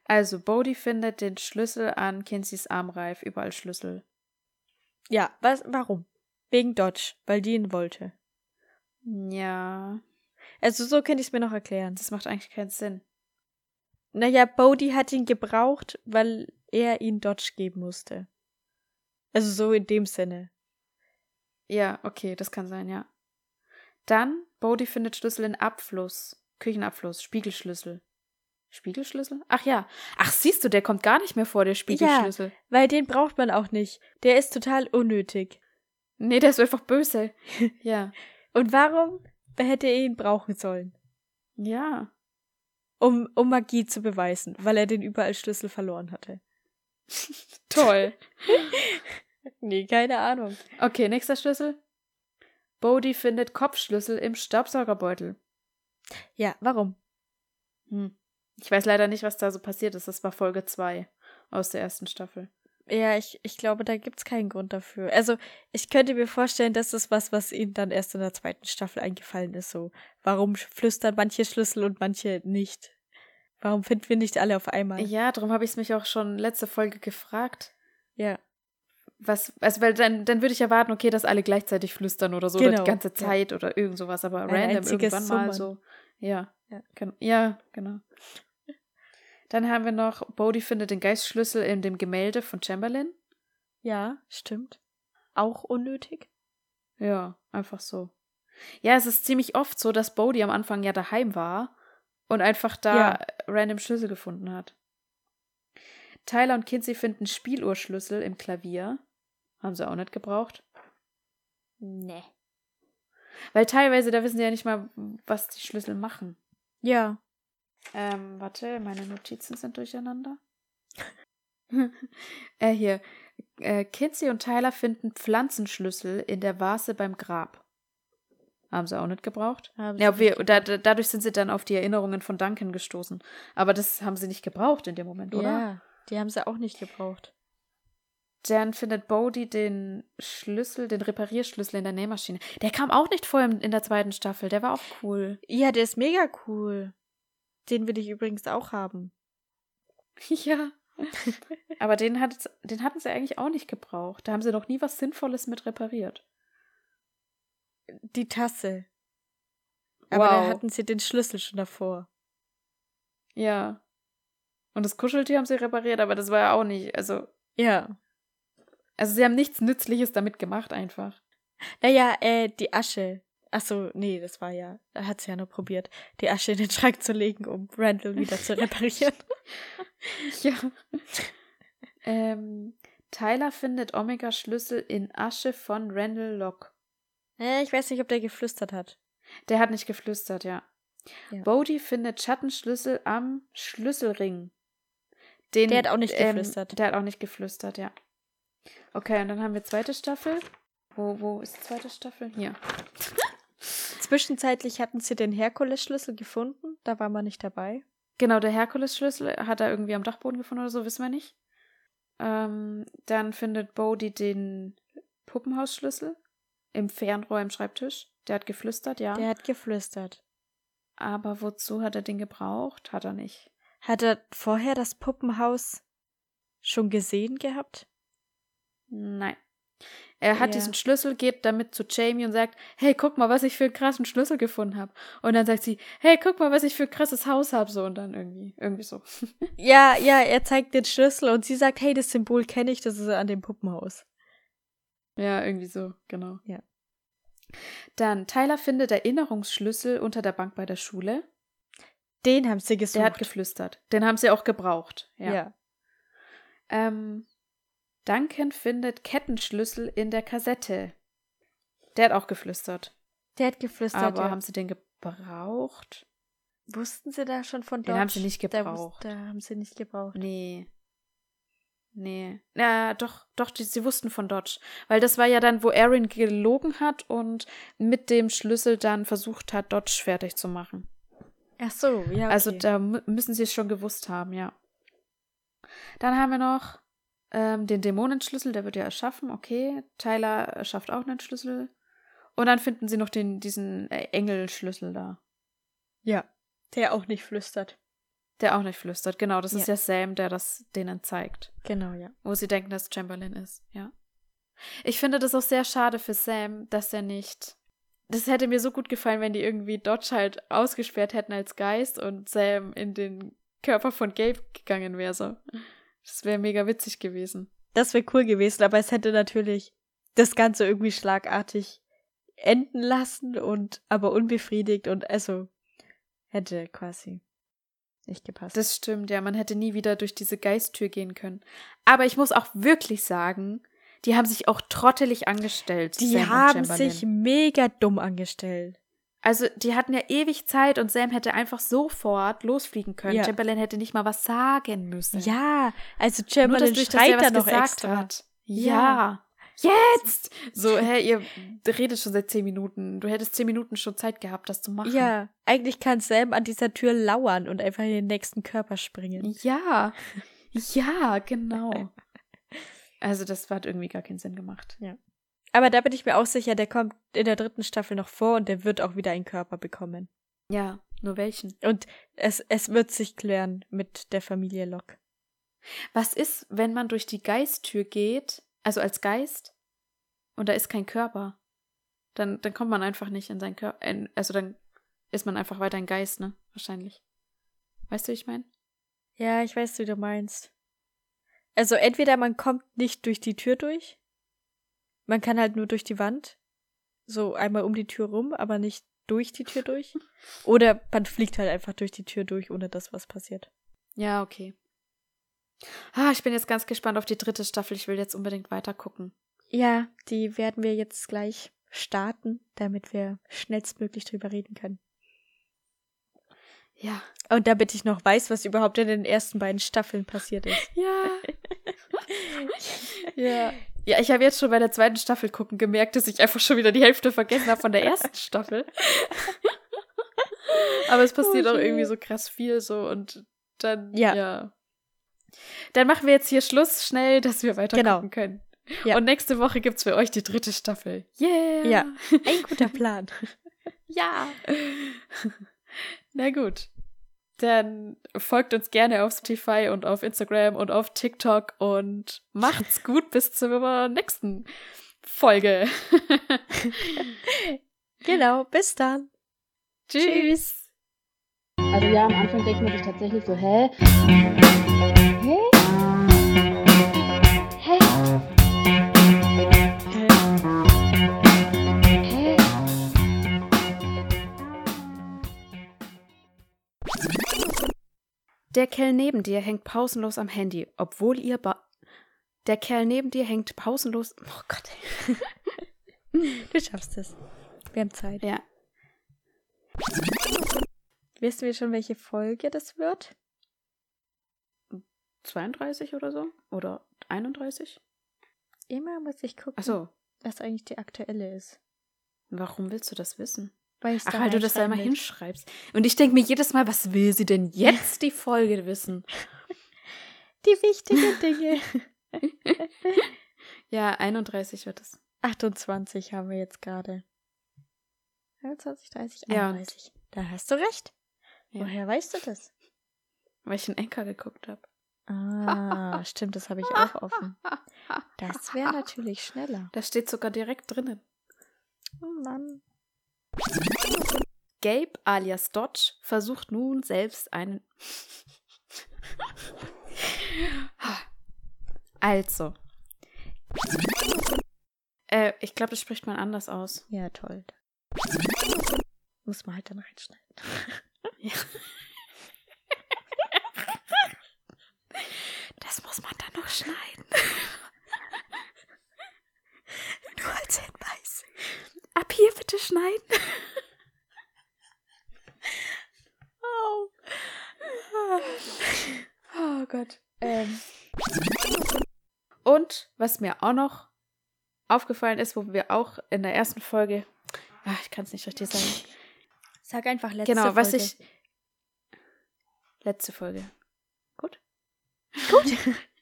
Also, Bodhi findet den Schlüssel an Kinseys Armreif, überall Schlüssel. Ja, was, warum? Wegen Dodge, weil die ihn wollte. Ja, Also so könnte ich es mir noch erklären. das macht eigentlich keinen Sinn. Naja, Bodhi hat ihn gebraucht, weil er ihn Dodge geben musste. Also so in dem Sinne. Ja, okay, das kann sein, ja. Dann, Bodhi findet Schlüssel in Abfluss. Küchenabfluss, Spiegelschlüssel. Spiegelschlüssel? Ach ja. Ach, siehst du, der kommt gar nicht mehr vor, der Spiegelschlüssel. Weil den braucht man auch nicht. Der ist total unnötig. Nee, der ist einfach böse. ja. Und warum hätte er ihn brauchen sollen? Ja. Um, um Magie zu beweisen, weil er den überall Schlüssel verloren hatte. Toll. Nee, keine Ahnung. Okay, nächster Schlüssel. Bodhi findet Kopfschlüssel im Staubsaugerbeutel. Ja, warum? Hm. Ich weiß leider nicht, was da so passiert ist. Das war Folge 2 aus der ersten Staffel. Ja, ich, ich glaube, da gibt's keinen Grund dafür. Also, ich könnte mir vorstellen, das ist was, was ihnen dann erst in der zweiten Staffel eingefallen ist. So, warum flüstern manche Schlüssel und manche nicht? Warum finden wir nicht alle auf einmal? Ja, darum habe ich es mich auch schon letzte Folge gefragt. Ja. Was, also, weil dann, dann würde ich erwarten, okay, dass alle gleichzeitig flüstern oder so, oder Genau, die ganze ja. Zeit oder irgend sowas, aber Ein random irgendwann mal Summern. so. Ja. Ja. Ja, genau. Dann haben wir noch, Bodhi findet den Geistschlüssel in dem Gemälde von Chamberlain. Ja, stimmt. Auch unnötig? Ja, einfach so. Ja, es ist ziemlich oft so, dass Bodhi am Anfang ja daheim war und einfach da Ja. random Schlüssel gefunden hat. Tyler und Kinsey finden Spieluhrschlüssel im Klavier. Haben sie auch nicht gebraucht. Nee. Weil teilweise, da wissen sie ja nicht mal, was die Schlüssel machen. Ja. Ähm, warte, meine Notizen sind durcheinander. äh, hier. Äh, Kinsey und Tyler finden Pflanzenschlüssel in der Vase beim Grab. Haben sie auch nicht gebraucht. Haben Ja, wir, da, da, dadurch sind sie dann auf die Erinnerungen von Duncan gestoßen. Aber das haben sie nicht gebraucht in dem Moment, oder? Ja, die haben sie auch nicht gebraucht. Dann findet Bodhi den Schlüssel, den Reparierschlüssel in der Nähmaschine. Der kam auch nicht vor in der zweiten Staffel. Der war auch cool. Ja, der ist mega cool. Den will ich übrigens auch haben. Ja. Aber den, hat, den hatten sie eigentlich auch nicht gebraucht. Da haben sie noch nie was Sinnvolles mit repariert. Die Tasse. Aber da Wow. hatten sie den Schlüssel schon davor. Ja. Und das Kuscheltier haben sie repariert, aber das war ja auch nicht. Also, Ja. also sie haben nichts Nützliches damit gemacht, einfach. Naja, äh, die Asche. Ach so, nee, das war ja, da hat sie ja nur probiert, die Asche in den Schrank zu legen, um Randall wieder zu reparieren. Ja. ähm, Tyler findet Omega-Schlüssel in Asche von Randall Locke. äh, ich weiß nicht, ob der geflüstert hat. Der hat nicht geflüstert, ja. Ja. Bodhi findet Schattenschlüssel am Schlüsselring. Den, Der hat auch nicht ähm, geflüstert. Der hat auch nicht geflüstert, ja. Okay, und dann haben wir zweite Staffel. Wo, wo ist die zweite Staffel? Hier. Zwischenzeitlich hatten sie den Herkules-Schlüssel gefunden, da war man nicht dabei. Genau, der Herkules-Schlüssel hat er irgendwie am Dachboden gefunden oder so, wissen wir nicht. Ähm, dann findet Bodhi den Puppenhausschlüssel im Fernrohr im Schreibtisch. Der hat geflüstert, ja. Der hat geflüstert. Aber wozu hat er den gebraucht? Hat er nicht. Hat er vorher das Puppenhaus schon gesehen gehabt? Nein. Er hat Ja. diesen Schlüssel, geht damit zu Jamie und sagt, hey, guck mal, was ich für einen krassen Schlüssel gefunden habe. Und dann sagt sie, hey, guck mal, was ich für ein krasses Haus habe. So und dann irgendwie, irgendwie so. Ja, ja, er zeigt den Schlüssel und sie sagt, hey, das Symbol kenne ich, das ist an dem Puppenhaus. Ja, irgendwie so, genau. Ja. Dann, Tyler findet Erinnerungsschlüssel unter der Bank bei der Schule. Den haben sie gesucht. Der hat geflüstert. Den haben sie auch gebraucht. Ja. ja. Ähm, Duncan findet Kettenschlüssel in der Kassette. Der hat auch geflüstert. Der hat geflüstert. Aber ja. haben sie den gebraucht? Wussten sie da schon von Den dort? haben sie nicht Da, gebraucht. wus- da haben sie nicht gebraucht. Nee. Nee. Ja, doch, doch, die, sie wussten von Dodge. Weil das war ja dann, wo Aaron gelogen hat und mit dem Schlüssel dann versucht hat, Dodge fertig zu machen. Ach so, ja. Okay. Also da mü- müssen sie es schon gewusst haben, ja. Dann haben wir noch ähm, den Dämonenschlüssel, der wird ja erschaffen, okay. Tyler erschafft auch einen Schlüssel. Und dann finden sie noch den, diesen äh, Engelschlüssel da. Ja. Der auch nicht flüstert. Der auch nicht flüstert, genau. Das Ja. ist ja Sam, der das denen zeigt. Genau, ja. Wo sie denken, dass Chamberlain ist, ja. Ich finde das auch sehr schade für Sam, dass er nicht. Das hätte mir so gut gefallen, wenn die irgendwie Dodge halt ausgesperrt hätten als Geist und Sam in den Körper von Gabe gegangen wäre. So. Das wäre mega witzig gewesen. Das wäre cool gewesen, aber es hätte natürlich das Ganze irgendwie schlagartig enden lassen und aber unbefriedigt und also hätte quasi nicht gepasst. Das stimmt, ja. Man hätte nie wieder durch diese Geisttür gehen können. Aber ich muss auch wirklich sagen, die haben sich auch trottelig angestellt. die haben sich mega dumm angestellt. Also, die hatten ja ewig Zeit und Sam hätte einfach sofort losfliegen können. Ja. Chamberlain hätte nicht mal was sagen müssen. Ja, also Nur Chamberlain er schreit was da noch gesagt extra. hat. Ja. Ja. Jetzt! So, hä, ihr redet schon seit zehn Minuten. Du hättest zehn Minuten schon Zeit gehabt, das zu machen. Ja, eigentlich kann Sam an dieser Tür lauern und einfach in den nächsten Körper springen. Ja. Ja, genau. Also, das hat irgendwie gar keinen Sinn gemacht. Aber da bin ich mir auch sicher, der kommt in der dritten Staffel noch vor und der wird auch wieder einen Körper bekommen. Ja, nur welchen? Und es, es wird sich klären mit der Familie Locke. Was ist, wenn man durch die Geisttür geht, also als Geist, und da ist kein Körper? Dann, dann kommt man einfach nicht in seinen Körper. Also dann ist man einfach weiter ein Geist, ne? Wahrscheinlich. Weißt du, wie ich meine? Ja, ich weiß, wie du meinst. Also entweder man kommt nicht durch die Tür durch, man kann halt nur durch die Wand, so einmal um die Tür rum, aber nicht durch die Tür durch. Oder man fliegt halt einfach durch die Tür durch, ohne dass was passiert. Ja, okay. Ah, ich bin jetzt ganz gespannt auf die dritte Staffel. Ich will jetzt unbedingt weiter gucken. Ja, die werden wir jetzt gleich starten, damit wir schnellstmöglich drüber reden können. Ja. Und damit ich noch weiß, was überhaupt in den ersten beiden Staffeln passiert ist. Ja. ja. Ja, ich habe jetzt schon bei der zweiten Staffel gucken gemerkt, dass ich einfach schon wieder die Hälfte vergessen habe von der ersten Staffel. Aber es passiert Oh, auch irgendwie so krass viel so und dann Ja. ja. Dann machen wir jetzt hier Schluss schnell, dass wir weiter Genau. gucken können. Ja. Und nächste Woche gibt's für euch die dritte Staffel. Yeah. Ja. Ein guter Plan. Ja. Na gut. Dann folgt uns gerne auf Spotify und auf Instagram und auf TikTok und macht's gut bis zur nächsten Folge. Genau, bis dann. Tschüss. Also ja, am Anfang denkt man sich tatsächlich so, hä? Hä? Hä? Der Kerl neben dir hängt pausenlos am Handy, obwohl ihr ba Der Kerl neben dir hängt pausenlos. Oh Gott. Du schaffst es. Wir haben Zeit. Ja. Wissen wir schon, welche Folge das wird? 32 oder so? Oder 31? Immer muss ich gucken, Achso. was eigentlich die aktuelle ist. Warum willst du das wissen? Weil Ach, weil du das da immer hinschreibst. Und ich denke mir jedes Mal, was will sie denn jetzt die Folge wissen? Die wichtigen Dinge. Ja, 31 wird es. 28 haben wir jetzt gerade. 21, 30, Ja, 31. Da hast du recht. Ja. Woher weißt du das? Weil ich einen Enker geguckt habe. Ah, stimmt, das habe ich auch offen. Das wäre natürlich schneller. Da steht sogar direkt drinnen. Oh Mann. Gabe alias Dodge versucht nun selbst einen. also. Äh, ich glaube, das spricht man anders aus. Ja, toll. Muss man halt dann reinschneiden. Ja. Das muss man dann noch schneiden. Nur als Hinweis. Ab hier bitte schneiden. Oh. Oh Gott. Ähm. Und was mir auch noch aufgefallen ist, wo wir auch in der ersten Folge, ach, ich kann es nicht richtig sagen, Sag einfach letzte genau, was Folge. ich letzte Folge. Gut. Gut.